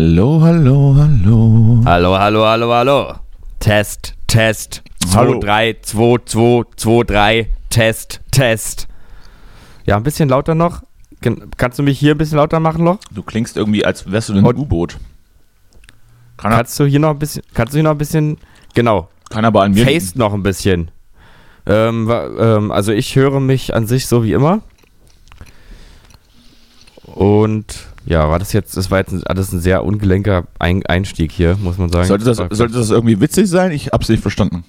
Hallo, hallo, hallo. Hallo, hallo, hallo, hallo. Test, Test. 2, Hallo. 3, 2, 2, 2, 3. Test, Test. Ja, ein bisschen lauter noch. Kannst du mich hier ein bisschen lauter machen noch? Du klingst irgendwie, als wärst du ein U-Boot. Kann, er- Kannst du hier noch ein bisschen, kannst du hier noch ein bisschen, genau, kann aber an mir Face noch ein bisschen. Ähm, ähm, also ich höre mich an sich so wie immer. Und ja, war das jetzt, das war jetzt ein, alles ein sehr ungelenker ein Einstieg hier, muss man sagen. Sollte das, sollte das irgendwie witzig sein? Ich hab's nicht verstanden.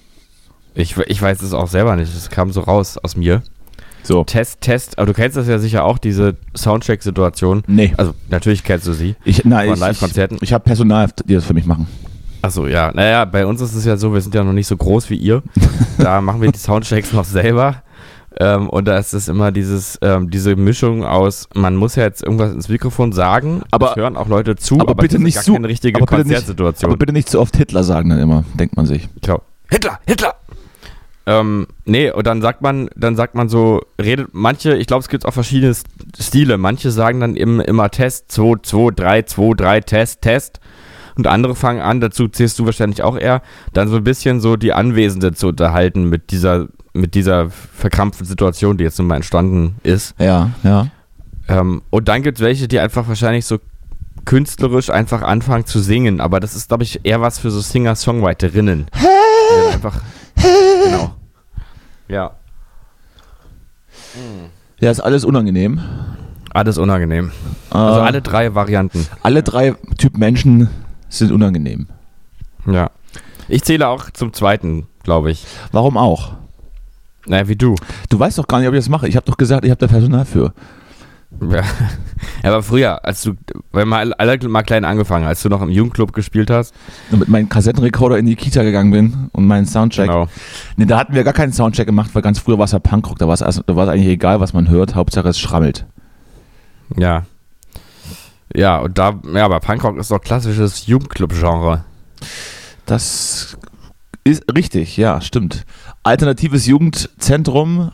Ich, ich weiß es auch selber nicht. Es kam so raus aus mir. So. Test, Test. Aber du kennst das ja sicher auch, diese Soundcheck-Situation. Nee. Also, natürlich kennst du sie. Ich, nein, Von Live-Konzerten. ich, ich habe Personal, die das für mich machen. Achso, ja. Naja, bei uns ist es ja so, wir sind ja noch nicht so groß wie ihr. da machen wir die Soundchecks noch selber. Ähm, und da ist es immer dieses, ähm, diese Mischung aus, man muss ja jetzt irgendwas ins Mikrofon sagen, Aber- es hören auch Leute zu, aber bitte das ist nicht gar so- keine richtige aber bitte nicht- Konzertsituation. Aber bitte nicht zu oft Hitler sagen dann immer, denkt man sich. Genau. Hitler, Hitler. Ähm, nee, und dann sagt man, dann sagt man so, redet manche, ich glaube, es gibt auch verschiedene Stile. Manche sagen dann im, immer Test, 2, 2, 3, 2, 3, Test, Test. Und andere fangen an, dazu zählst du wahrscheinlich auch eher, dann so ein bisschen so die Anwesende zu unterhalten mit dieser, mit dieser verkrampften Situation, die jetzt nun mal entstanden ist. Ja, ja. Ähm, und dann gibt es welche, die einfach wahrscheinlich so künstlerisch einfach anfangen zu singen. Aber das ist, glaube ich, eher was für so Singer-Songwriterinnen. Einfach. Genau. Ja. Ja, ist alles unangenehm. Alles unangenehm. Also Äh, alle drei Varianten. alle drei Typ Menschen sind unangenehm. Ja. Ich zähle auch zum zweiten, glaube ich. Warum auch? Naja, wie du. Du weißt doch gar nicht, ob ich das mache. Ich habe doch gesagt, ich habe da Personal für. Ja. Aber früher, als du, wenn mal alle mal klein angefangen, als du noch im Jugendclub gespielt hast. Und mit meinem Kassettenrekorder in die Kita gegangen bin und meinen Soundcheck. Genau. Nee, da hatten wir gar keinen Soundcheck gemacht, weil ganz früher war es ja Punkrock. Da war es da war es eigentlich egal, was man hört. Hauptsache es schrammelt. Ja. Ja, und da, ja, aber Punkrock ist doch klassisches Jugendclub-Genre. Das ist richtig, ja, stimmt. Alternatives Jugendzentrum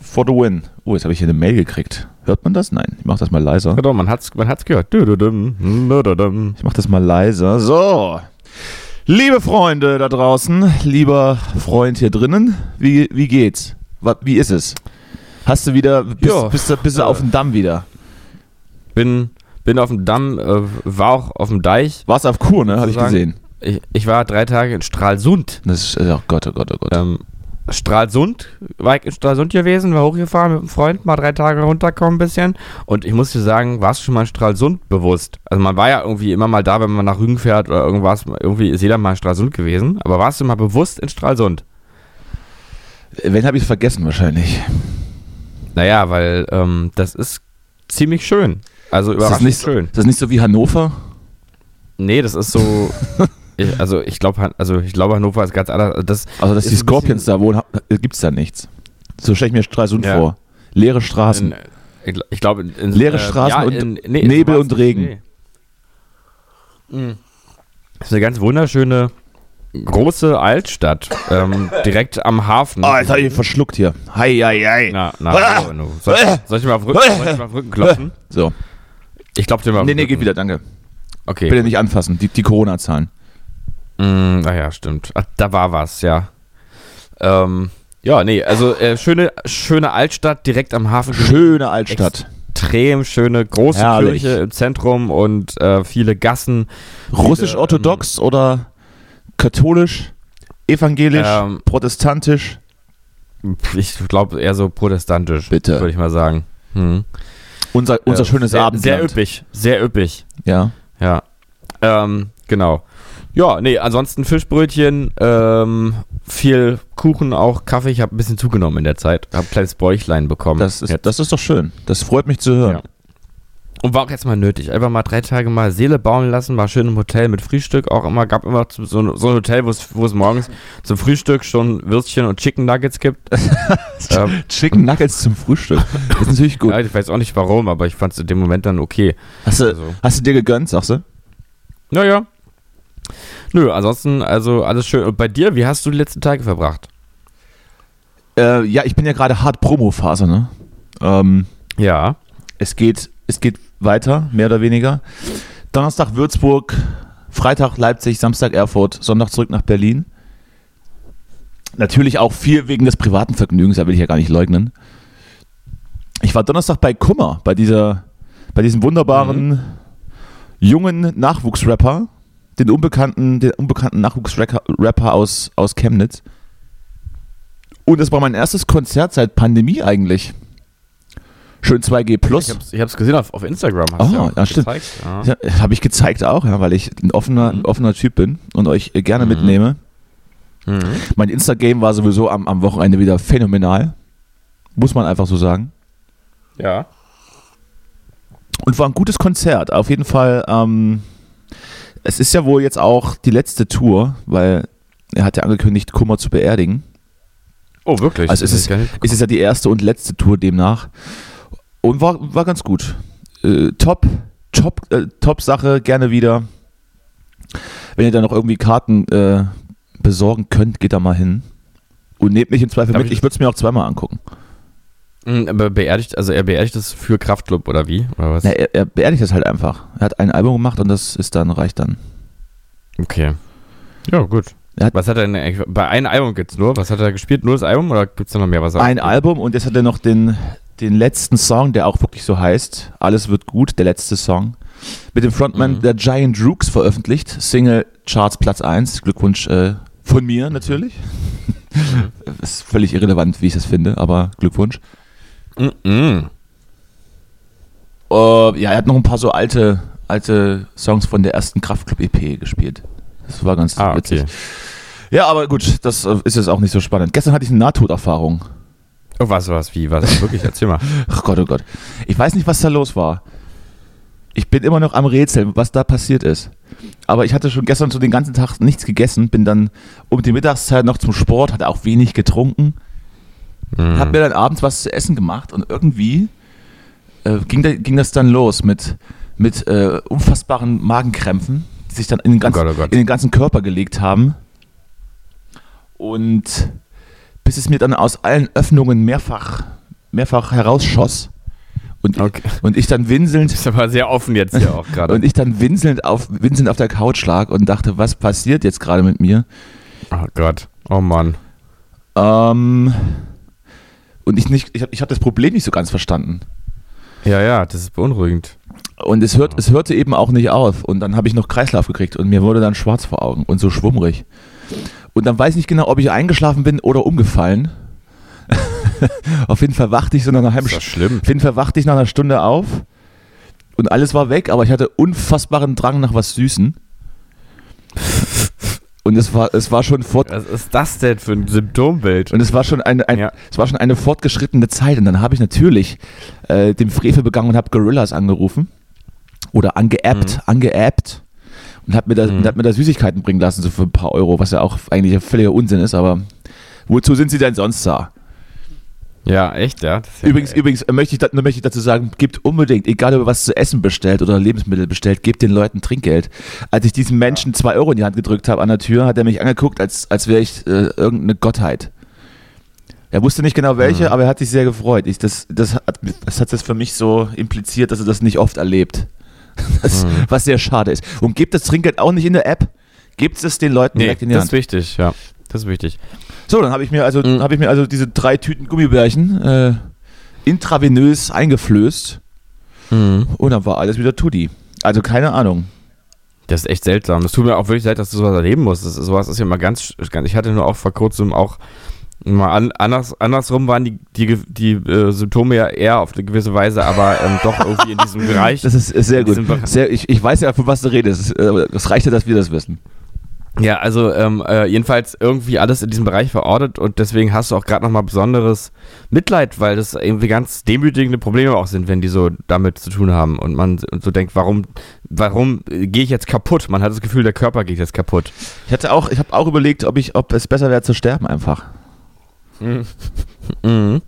for the win. Oh, jetzt habe ich hier eine Mail gekriegt. Hört man das? Nein, ich mache das mal leiser. Ja, doch, man hat's, man hat's gehört. Dü-dü-düm. Ich mache das mal leiser. So. Liebe Freunde da draußen, lieber Freund hier drinnen, wie, wie geht's? Wie ist es? Hast du wieder, bist, Ja, bist, du, bist du äh, auf dem Damm wieder? Bin, bin auf dem Damm, äh, war auch auf dem Deich. Warst auf Kur, ne? Habe ich gesehen. Ich, ich war drei Tage in Stralsund. Das ist, oh Gott, oh Gott, oh Gott. Ähm, Stralsund, war ich in Stralsund gewesen, war hochgefahren mit einem Freund, mal drei Tage runterkommen ein bisschen. Und ich muss dir sagen, warst du schon mal in Stralsund bewusst? Also man war ja irgendwie immer mal da, wenn man nach Rügen fährt oder irgendwas, irgendwie ist jeder mal in Stralsund gewesen. Aber warst du mal bewusst in Stralsund? Wenn habe ich es vergessen wahrscheinlich. Naja, weil ähm, das ist ziemlich schön. Also Ist das, überraschend nicht so, schön. ist das nicht so wie Hannover? Nee, das ist so. ich, also ich glaube, also ich glaube, Hannover ist ganz anders. Also Das, Also, dass die Scorpions da wohnen, gibt es da nichts. So stelle ich mir Stralsund Ja. vor. Leere Straßen. in, ich gl- ich glaube, in, Leere Straßen und Nebel sowas- und Regen. Nee. Das ist eine ganz wunderschöne große Altstadt, ähm, direkt am Hafen. Ah, jetzt habe ich verschluckt hier. Hei, hei, hei. Na, na, Enno. soll, soll ich mal auf Rücken, soll ich mal auf Rücken klopfen? So. Ich klopfe dir mal auf Nee, nee, geht wieder, danke. Okay. Bitte nicht anfassen, die, die Corona-Zahlen. Mm, naja, stimmt. Ach, da war was, ja. Ähm, ja, nee, also äh, schöne, schöne Altstadt direkt am Hafen. Schöne Altstadt. extrem schöne große Herrlich. Kirche im Zentrum und äh, viele Gassen. Russisch-orthodox oder katholisch, evangelisch, Ähm, protestantisch? Ich glaube eher so protestantisch, Bitte. würde ich mal sagen. Hm. Unser, unser Äh, schönes sehr, Abendland. Sehr üppig, sehr üppig. Ja. Ja. Ähm, genau. Ja, nee, ansonsten Fischbrötchen, ähm, viel Kuchen, auch Kaffee. Ich habe ein bisschen zugenommen in der Zeit. Habe ein kleines Bäuchlein bekommen. Das ist, Jetzt. das ist doch schön. Das freut mich zu hören. Ja. Und war auch jetzt mal nötig. Einfach mal drei Tage mal Seele bauen lassen, mal schön im Hotel mit Frühstück. Auch immer, gab immer so, so ein Hotel, wo es wo es morgens zum Frühstück schon Würstchen und Chicken Nuggets gibt. ähm, Chicken Nuggets zum Frühstück. Das ist natürlich gut. ja, ich weiß auch nicht warum, aber ich fand es in dem Moment dann okay. Hast du, Also. hast du dir gegönnt, sagst du? Naja. Nö, ansonsten, also alles schön. Und bei dir, wie hast du die letzten Tage verbracht? Äh, ja, ich bin ja gerade hart Promo-Phase, ne? Ähm, Ja. es geht, es geht weiter, mehr oder weniger. Donnerstag Würzburg, Freitag Leipzig, Samstag Erfurt, Sonntag zurück nach Berlin. Natürlich auch viel wegen des privaten Vergnügens, da will ich ja gar nicht leugnen. Ich war Donnerstag bei Kummer, bei dieser, bei diesem wunderbaren jungen Nachwuchsrapper, den unbekannten, den unbekannten Nachwuchsrapper Rapper aus, aus Chemnitz. Und das war mein erstes Konzert seit Pandemie eigentlich. Schön 2G Plus. Ich hab's, ich hab's gesehen auf, auf Instagram. Oh, du ja, stimmt. gezeigt. Ja. Habe ich gezeigt auch, ja, weil ich ein offener, ein offener Typ bin und euch äh, gerne Mhm. mitnehme. Mhm. Mein Insta-Game war sowieso am, am Wochenende wieder phänomenal. Muss man einfach so sagen. ja. Und war ein gutes Konzert. Auf jeden Fall, ähm, es ist ja wohl jetzt auch die letzte Tour, weil er hat ja angekündigt, Kummer zu beerdigen. Oh, wirklich? Also es ist, es ist ja die erste und letzte Tour demnach. Und war, war ganz gut. Äh, top, top, äh, top Sache, gerne wieder. Wenn ihr da noch irgendwie Karten äh, besorgen könnt, geht da mal hin. Und nehmt mich im Zweifel Darf mit. ich- Ich würde es mir auch zweimal angucken. Mhm, aber beerdigt, also er beerdigt es für Kraftclub oder wie? Oder was? Na, er, er beerdigt das halt einfach. Er hat ein Album gemacht und das ist dann, reicht dann. Okay. Ja, gut. Hat- was hat er denn eigentlich, bei einem Album gibt's nur? Was hat er gespielt? Nur das Album oder gibt's da noch mehr? Was Ein Album und jetzt hat er noch den, den letzten Song, der auch wirklich so heißt. Alles wird gut, der letzte Song. Mit dem Frontman Mhm. der Giant Rooks veröffentlicht. Single Charts Platz 1. Glückwunsch äh, von mir natürlich. Mhm. ist völlig irrelevant, wie ich das finde, aber Glückwunsch. Mhm. Äh, ja, er hat noch ein paar so alte, alte Songs von der ersten Kraftclub-EP gespielt. Das war ganz Ah, witzig. okay. Ja, aber gut, das äh, ist jetzt auch nicht so spannend. Gestern hatte ich eine Nahtoderfahrung. Oh, was, was, wie, was? Wirklich, erzähl mal. Ach Gott, oh Gott. Ich weiß nicht, was da los war. Ich bin immer noch am Rätseln, was da passiert ist. Aber ich hatte schon gestern so den ganzen Tag nichts gegessen, bin dann um die Mittagszeit noch zum Sport, hatte auch wenig getrunken, Mhm. hab mir dann abends was zu essen gemacht und irgendwie äh, ging, da, ging das dann los mit, mit äh, unfassbaren Magenkrämpfen, die sich dann in den, ganzen, Gott, oh Gott. in den ganzen Körper gelegt haben. Und bis es mir dann aus allen Öffnungen mehrfach, mehrfach herausschoss. Und, Okay. und ich dann winselnd Ist aber sehr offen jetzt hier auch gerade. und ich dann winselnd auf, winselnd auf der Couch lag und dachte, was passiert jetzt gerade mit mir? Oh Gott. Oh Mann. Ähm, und ich nicht, ich habe ich hab das Problem nicht so ganz verstanden. Ja, ja, das ist beunruhigend. Und es, hört, es hörte eben auch nicht auf. Und dann habe ich noch Kreislauf gekriegt und mir wurde dann schwarz vor Augen und so schwummrig. Und dann weiß ich nicht genau, ob ich eingeschlafen bin oder umgefallen. auf jeden Fall wachte ich so nach einer halben Stunde. schlimm? Auf jeden Fall wachte ich nach einer Stunde auf und alles war weg, aber ich hatte unfassbaren Drang nach was Süßen. Und es war, es war schon fort, Was ist das denn für ein Symptombild? und es war schon eine, ein, Ja. es war schon eine fortgeschrittene Zeit. Und dann habe ich natürlich äh, den Frevel begangen und habe Gorillas angerufen oder angeappt, angeappt und habe mir, da, Mhm. hab mir da Süßigkeiten bringen lassen, so für ein paar Euro, was ja auch eigentlich ein völliger Unsinn ist, aber wozu sind sie denn sonst da? Ja, echt, ja. Das ja Übrigens, übrigens äh, möchte ich, möchte ich dazu sagen, gebt unbedingt, egal ob ihr was zu essen bestellt oder Lebensmittel bestellt, gebt den Leuten Trinkgeld. Als ich diesem Menschen zwei Euro in die Hand gedrückt habe an der Tür, hat er mich angeguckt, als, als wäre ich äh, irgendeine Gottheit. Er wusste nicht genau welche, Mhm. aber er hat sich sehr gefreut. Ich, das, das, hat, das hat das für mich so impliziert, dass er das nicht oft erlebt. Das, Mhm. Was sehr schade ist. Und gebt das Trinkgeld auch nicht in der App, gebt es den Leuten Nee, direkt in die das Hand. ist wichtig, ja. Das ist wichtig. So, dann habe ich mir also Mhm. habe ich mir also diese drei Tüten Gummibärchen äh, intravenös eingeflößt Und dann war alles wieder Tutti. Also keine Ahnung. Das ist echt seltsam. Es tut mir auch wirklich leid, dass du sowas erleben musst. Das, sowas ist ja mal ganz, ganz. Ich hatte nur auch vor kurzem auch mal an, anders, andersrum waren die, die, die äh, Symptome ja eher auf eine gewisse Weise, aber ähm, doch irgendwie in diesem Bereich. Das ist, ist sehr gut. Sehr, ich, ich weiß ja, von was du redest. Es, äh, Es reicht ja, dass wir das wissen. Ja, also ähm, äh, jedenfalls irgendwie alles in diesem Bereich verortet und deswegen hast du auch gerade nochmal besonderes Mitleid, weil das irgendwie ganz demütigende Probleme auch sind, wenn die so damit zu tun haben und man so denkt, warum, warum äh, gehe ich jetzt kaputt? Man hat das Gefühl, der Körper geht jetzt kaputt. Ich hatte auch, ich habe auch überlegt, ob ich, ob es besser wäre zu sterben einfach. Mhm.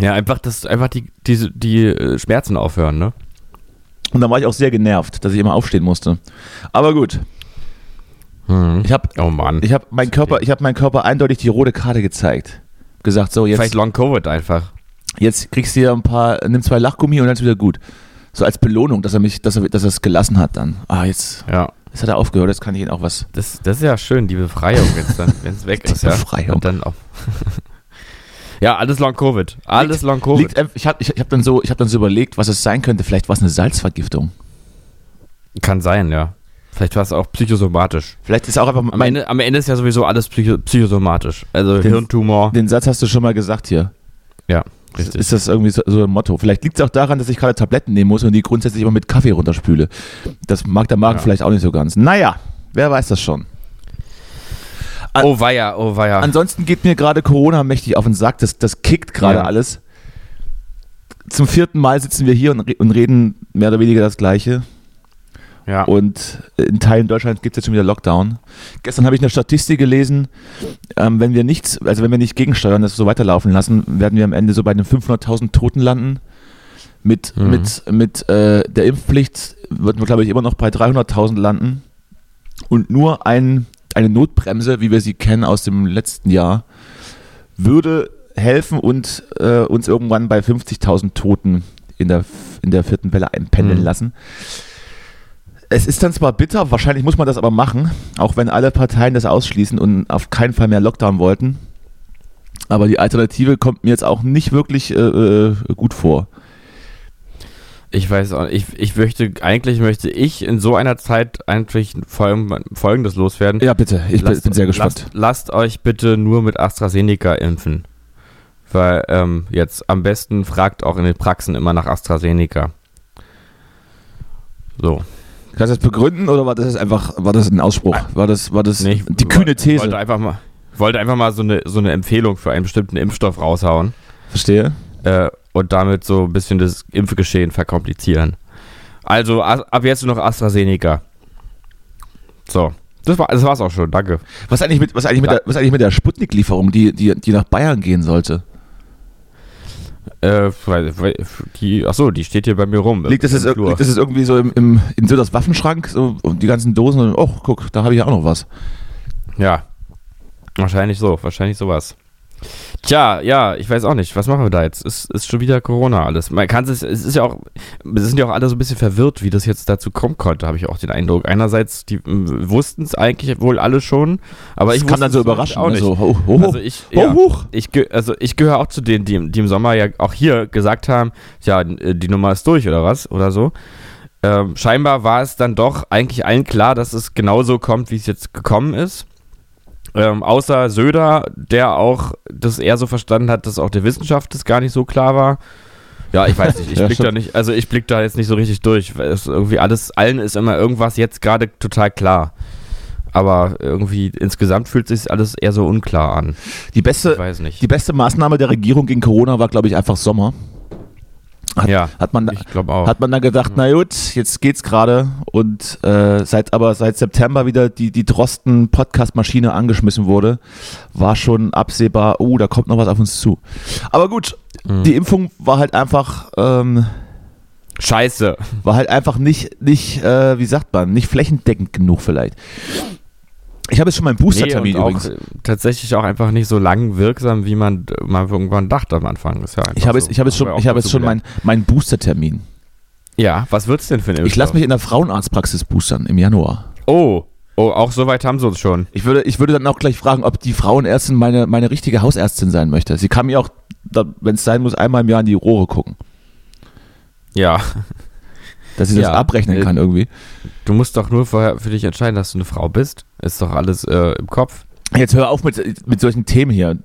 Ja, einfach, dass einfach die, diese, die äh, Schmerzen aufhören, ne? Und dann war ich auch sehr genervt, dass ich immer aufstehen musste. Aber gut, ich habe Oh Mann. ich hab meinen Körper, ich habe meinem Körper eindeutig die rote Karte gezeigt. Gesagt, so Vielleicht jetzt, Long Covid einfach. jetzt kriegst du hier ein paar, nimm zwei Lachgummi und dann ist wieder gut. So als Belohnung, dass er mich, dass er, dass er es gelassen hat dann. Ah, jetzt, Ja. jetzt hat er aufgehört, jetzt kann ich ihn auch was. Das, das ist ja schön, die Befreiung jetzt dann, wenn es weg Die ist, ja. Befreiung. Und dann auch. ja, alles Long Covid. Alles Long Covid. Liegt, ich habe ich, ich hab dann, so, ich hab dann so überlegt, was es sein könnte. Vielleicht war es eine Salzvergiftung. Kann sein, ja. Vielleicht war es auch psychosomatisch. Vielleicht ist auch einfach Am, Ende, am Ende ist ja sowieso alles psycho, psychosomatisch. Also Den- Hirntumor. Den Satz hast du schon mal gesagt hier. ja, Ist, richtig. ist das irgendwie so, so ein Motto? Vielleicht liegt es auch daran, dass ich gerade Tabletten nehmen muss und die grundsätzlich immer mit Kaffee runterspüle. Das mag der Magen Ja. vielleicht auch nicht so ganz. Naja, wer weiß das schon. an- oh weia, oh weia. Ansonsten geht mir gerade Corona mächtig auf den Sack. Das, das kickt gerade Ja. alles. Zum vierten Mal sitzen wir hier und, und reden mehr oder weniger das Gleiche. Ja. Und in Teilen Deutschlands gibt es jetzt schon wieder Lockdown. Gestern habe ich eine Statistik gelesen, ähm, wenn wir nichts, also wenn wir nicht gegensteuern, das so weiterlaufen lassen, werden wir am Ende so bei den 500.000 Toten landen. Mit, Mhm. mit, mit äh, der Impfpflicht würden wir, glaube ich, immer noch bei 300.000 landen. Und nur ein, eine Notbremse, wie wir sie kennen aus dem letzten Jahr, würde helfen und äh, uns irgendwann bei 50.000 Toten in der, in der vierten Welle einpendeln Mhm. lassen. Es ist dann zwar bitter, wahrscheinlich muss man das aber machen, auch wenn alle Parteien das ausschließen und auf keinen Fall mehr Lockdown wollten. Aber die Alternative kommt mir jetzt auch nicht wirklich äh, äh, gut vor. Ich weiß auch, ich, ich möchte, eigentlich möchte ich in so einer Zeit eigentlich folgen- folgendes loswerden. Ja, bitte, ich bin, Lasst- bin sehr gespannt. Lasst, lasst euch bitte nur mit AstraZeneca impfen. Weil ähm, jetzt am besten fragt auch in den Praxen immer nach AstraZeneca. So. Kannst du das begründen oder war das einfach, war das ein Ausspruch? War das, war das Nee, die kühne Wollte These? einfach mal, wollte einfach mal so eine, so eine Empfehlung für einen bestimmten Impfstoff raushauen Verstehe. äh, und damit so ein bisschen das Impfgeschehen verkomplizieren. Also ab jetzt nur noch AstraZeneca. So. Das, war, das war's auch schon, danke. Was eigentlich mit, was eigentlich mit, der, was eigentlich mit der Sputnik-Lieferung, die, die, die nach Bayern gehen sollte? Äh, die, achso, die steht hier bei mir rum. Liegt das, jetzt, liegt das jetzt irgendwie so im, im, in Söders Waffenschrank, so und die ganzen Dosen und, oh, guck, da habe ich ja auch noch was. Ja. Wahrscheinlich so, wahrscheinlich sowas. Tja, ja, ich weiß auch nicht. Was machen wir da jetzt? Es ist schon wieder Corona alles. Man kann es, es ist ja auch, es sind ja auch alle so ein bisschen verwirrt, wie das jetzt dazu kommen konnte, habe ich auch den Eindruck. Einerseits, die wussten es eigentlich wohl alle schon, aber ich das kann dann so überraschen. auch nicht. ne? So, oh, oh, Also ich, ja, huch. ich, also ich gehöre auch zu denen, die, die im Sommer ja auch hier gesagt haben, ja, die Nummer ist durch oder was oder so. Ähm, scheinbar war es dann doch eigentlich allen klar, dass es genauso kommt, wie es jetzt gekommen ist. Ähm, außer Söder, der auch das eher so verstanden hat, dass auch der Wissenschaft das gar nicht so klar war. Ja, ich weiß nicht. Ich Ja, blick da nicht, also ich blick da jetzt nicht so richtig durch. Es irgendwie alles, allen ist immer irgendwas jetzt gerade total klar. Aber irgendwie insgesamt fühlt sich alles eher so unklar an. Die Ich beste, weiß nicht. die beste Maßnahme der Regierung gegen Corona war, glaube ich, einfach Sommer. Hat, ja, hat man, ich glaube auch. hat man dann gedacht, na gut, jetzt geht's gerade und äh, seit aber seit September wieder die, die Drosten Podcast-Maschine angeschmissen wurde, war schon absehbar, oh, da kommt noch was auf uns zu. Aber gut, Mhm. die Impfung war halt einfach, ähm, Scheiße. war halt einfach nicht, nicht äh, wie sagt man, nicht flächendeckend genug vielleicht. Ich habe jetzt schon meinen Booster-Termin Nee, übrigens. auch, tatsächlich auch einfach nicht so lang wirksam, wie man mal irgendwann dachte am Anfang. Ist ja Ich habe jetzt, ich habe jetzt schon, ich habe jetzt schon meinen meinen Booster-Termin. Ja, was wird's denn für ein Ich lasse mich in der Frauenarztpraxis boostern im Januar. Oh, oh, auch so weit haben sie uns schon. Ich würde, ich würde dann auch gleich fragen, ob die Frauenärztin meine, meine richtige Hausärztin sein möchte. Sie kann mir auch, wenn es sein muss, einmal im Jahr in die Rohre gucken. Ja. Dass das Ja. abrechnen Äh, kann irgendwie. Du musst doch nur vorher für dich entscheiden, dass du eine Frau bist. Ist doch alles äh, im Kopf. Jetzt hör auf mit, mit solchen Themen hier.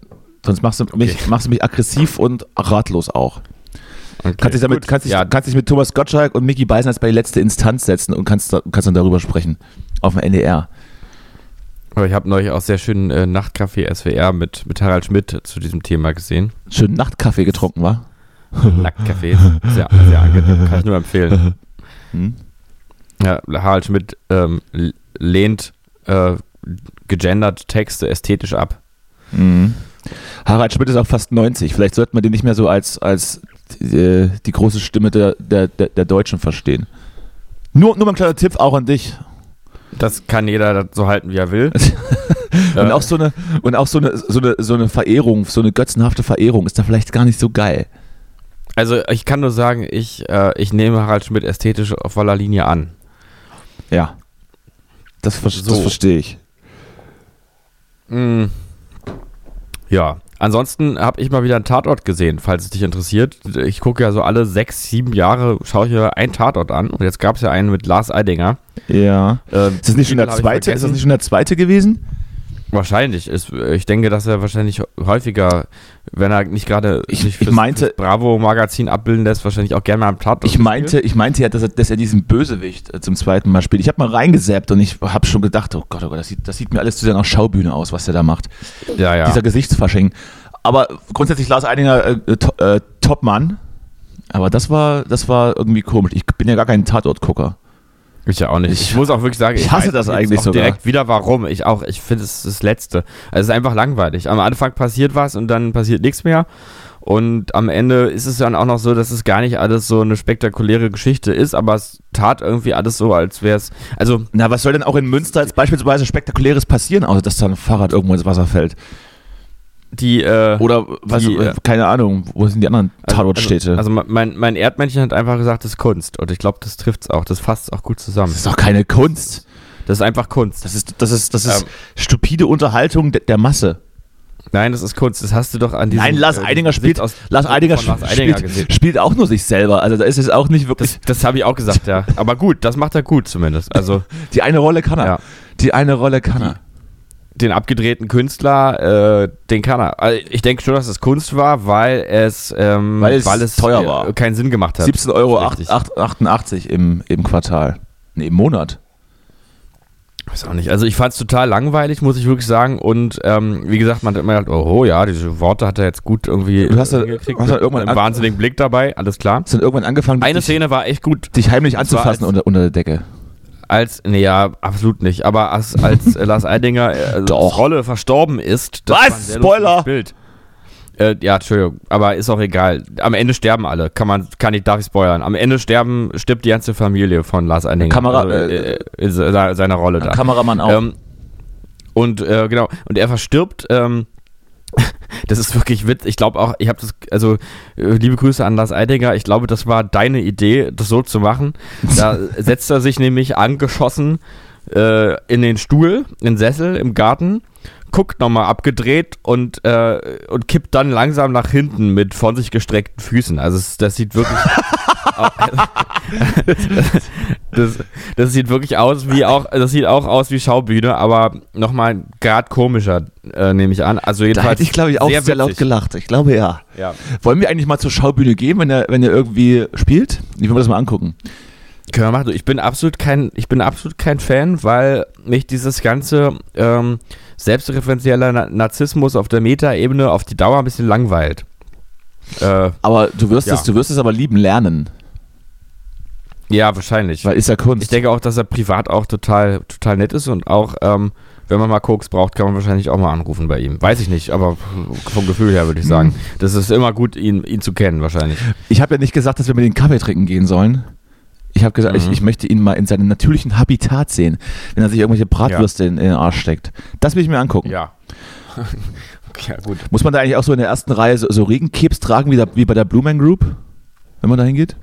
Sonst machst du mich, machst du mich aggressiv und ratlos auch. Okay. Kannst dich, damit, kannst, dich, ja, kannst dich mit Thomas Gottschalk und Mickey Beisenherz bei die letzte Instanz setzen und kannst, kannst dann darüber sprechen. Auf dem NDR. aber ich habe neulich auch sehr schönen äh, Nachtcafé SWR mit, mit Harald Schmidt zu diesem Thema gesehen. Schön Nachtkaffee getrunken, war? Nacktcafé. Sehr, sehr angenehm. Kann ich nur empfehlen. Hm? Ja, Harald Schmidt ähm, lehnt äh, gegendert Texte ästhetisch ab. Mhm. Harald Schmidt ist auch fast 90. Vielleicht sollte man den nicht mehr so als, als äh, die große Stimme der, der, der, Deutschen verstehen. Nur, nur mal ein kleiner Tipp auch an dich. Das kann jeder so halten, wie er will. Und auch so eine, und auch so eine, so eine, so eine Verehrung, so eine götzenhafte Verehrung ist da vielleicht gar nicht so geil. Also ich kann nur sagen, ich, äh, ich nehme Harald Schmidt ästhetisch auf voller Linie an. Ja. Das, ver das So. verstehe ich. Mm. Ja, ansonsten habe ich mal wieder einen Tatort gesehen, falls es dich interessiert. Ich gucke ja so alle sechs, sieben Jahre, schaue ich mir einen Tatort an. Und jetzt gab es ja einen mit Lars Eidinger. Ja. Ähm, Ist das nicht schon der zweite? Ist das nicht schon der zweite gewesen? Wahrscheinlich. Ist, ich denke, dass er wahrscheinlich häufiger, wenn er nicht gerade Ich- sich ich fürs, meinte- fürs Bravo-Magazin abbilden lässt, wahrscheinlich auch gerne mal am Tatort. Ich meinte, ich meinte ja, dass er, dass er diesen Bösewicht äh, zum zweiten Mal spielt. Ich habe mal reingesappt und ich habe schon gedacht, oh Gott, oh Gott, das sieht, das sieht mir alles zu sehr nach Schaubühne aus, was der da macht. Ja, ja. Dieser Gesichtsfasching. Aber grundsätzlich Lars Eidinger äh, äh, to, äh, Topmann. Aber das war, das war irgendwie komisch. Ich bin ja gar kein Tatortgucker. Ich ja auch nicht. Ich- Ich, muss auch wirklich sagen, ich hasse weiß das eigentlich sogar. direkt wieder warum. Ich auch, ich finde es ist das Letzte. Also es ist einfach langweilig. Am Anfang passiert was und dann passiert nichts mehr. Und am Ende ist es dann auch noch so, dass es gar nicht alles so eine spektakuläre Geschichte ist, aber es tat irgendwie alles so, als wäre es. Also, Na, was soll denn auch in Münster jetzt beispielsweise Spektakuläres passieren, außer dass da ein Fahrrad irgendwo ins Wasser fällt? Die. Äh, Oder, was, Die, äh, äh, keine Ahnung, wo sind die anderen also- Tatortstädte? Also, also mein, mein Erdmännchen hat einfach gesagt, das ist Kunst. Und ich glaube, das trifft es auch. Das fasst es auch gut zusammen. das ist doch keine Kunst. Das ist einfach Kunst. Das ist, das ist, das ist Ähm. stupide Unterhaltung de, der Masse. Nein, das ist Kunst. Das hast du doch an diesem. Nein, Lars äh, Eidinger Witz spielt, aus- Lars Eidinger, Lars Eidinger spielt, spielt auch nur sich selber. Also da ist es auch nicht wirklich. Das, das habe ich auch gesagt, ja. Aber gut, das macht er gut zumindest. Also die eine Rolle kann er. Ja. Die eine Rolle kann er. Den abgedrehten Künstler, äh, den kann er. Also ich denke schon, dass es Kunst war, weil es, ähm, Weil es teuer äh, war. keinen Sinn gemacht hat. 17,88 Euro Richtig. 88 im, im Quartal. Nee, im Monat. Weiß auch nicht. Also ich fand es total langweilig, muss ich wirklich sagen. Und ähm, wie gesagt, man hat immer gedacht, oh ja, diese Worte hat er jetzt gut irgendwie Du hast ja- hingekriegt hast ja mit irgendwann einem an- wahnsinnigen Blick dabei, alles klar. Hast dann irgendwann angefangen, Eine dich, Szene war echt gut. dich heimlich anzufassen unter, unter der Decke. Als, nee, ja, absolut nicht. Aber als, als äh, Lars Eidinger äh, also. Rolle verstorben ist, das Was? Spoiler! Bild. Äh, ja, Entschuldigung, aber ist auch egal. Am Ende sterben alle. Kann man, kann ich, darf ich spoilern. Am Ende sterben, stirbt die ganze Familie von Lars Eidinger. Kamera- also, äh, äh, in se- seiner Rolle da. Kameramann auch. Ähm, und äh, genau, und er verstirbt. Ähm, das ist wirklich Witz. Ich glaube auch, ich habe das, also äh, liebe Grüße an Lars Eidinger. Ich glaube, das war deine Idee, das so zu machen. Da setzt er sich nämlich angeschossen äh, in den Stuhl, in den Sessel im Garten, guckt nochmal abgedreht und, äh, und kippt dann langsam nach hinten mit von sich gestreckten Füßen. Also es, das sieht wirklich. das, das sieht wirklich aus wie auch, das sieht auch aus wie Schaubühne, aber nochmal Grad komischer, äh, nehme ich an. Also da jedenfalls hätte ich, glaube ich, auch sehr, laut witzig. gelacht. Ich glaube, ja. Ja. Wollen wir eigentlich mal zur Schaubühne gehen, wenn er, wenn er irgendwie spielt? Ich will mir das mal angucken. Können wir machen. Ich bin absolut kein, ich bin absolut kein Fan, weil mich dieses ganze ähm, selbstreferenzieller Na Narzissmus auf der Metaebene auf die Dauer ein bisschen langweilt. Äh, Aber du wirst, Ja. es, du wirst es aber lieben lernen, ja, wahrscheinlich. weil ist ja Kunst. Ich denke auch, dass er privat auch total, total nett ist und auch, ähm, wenn man mal Koks braucht, kann man wahrscheinlich auch mal anrufen bei ihm. Weiß ich nicht, aber vom Gefühl her würde ich sagen. Hm. Das ist immer gut, ihn, ihn zu kennen, wahrscheinlich. Ich habe ja nicht gesagt, dass wir mit den Kaffee trinken gehen sollen. Ich habe gesagt, ich, Mhm. ich möchte ihn mal in seinem natürlichen Habitat sehen, wenn er sich irgendwelche Bratwürste in, in den Arsch steckt. Das will ich mir angucken. Ja. ja, gut. Muss man da eigentlich auch so in der ersten Reihe so, so Regenkebs tragen, wie, da, wie bei der Blue Man Group, wenn man da hingeht?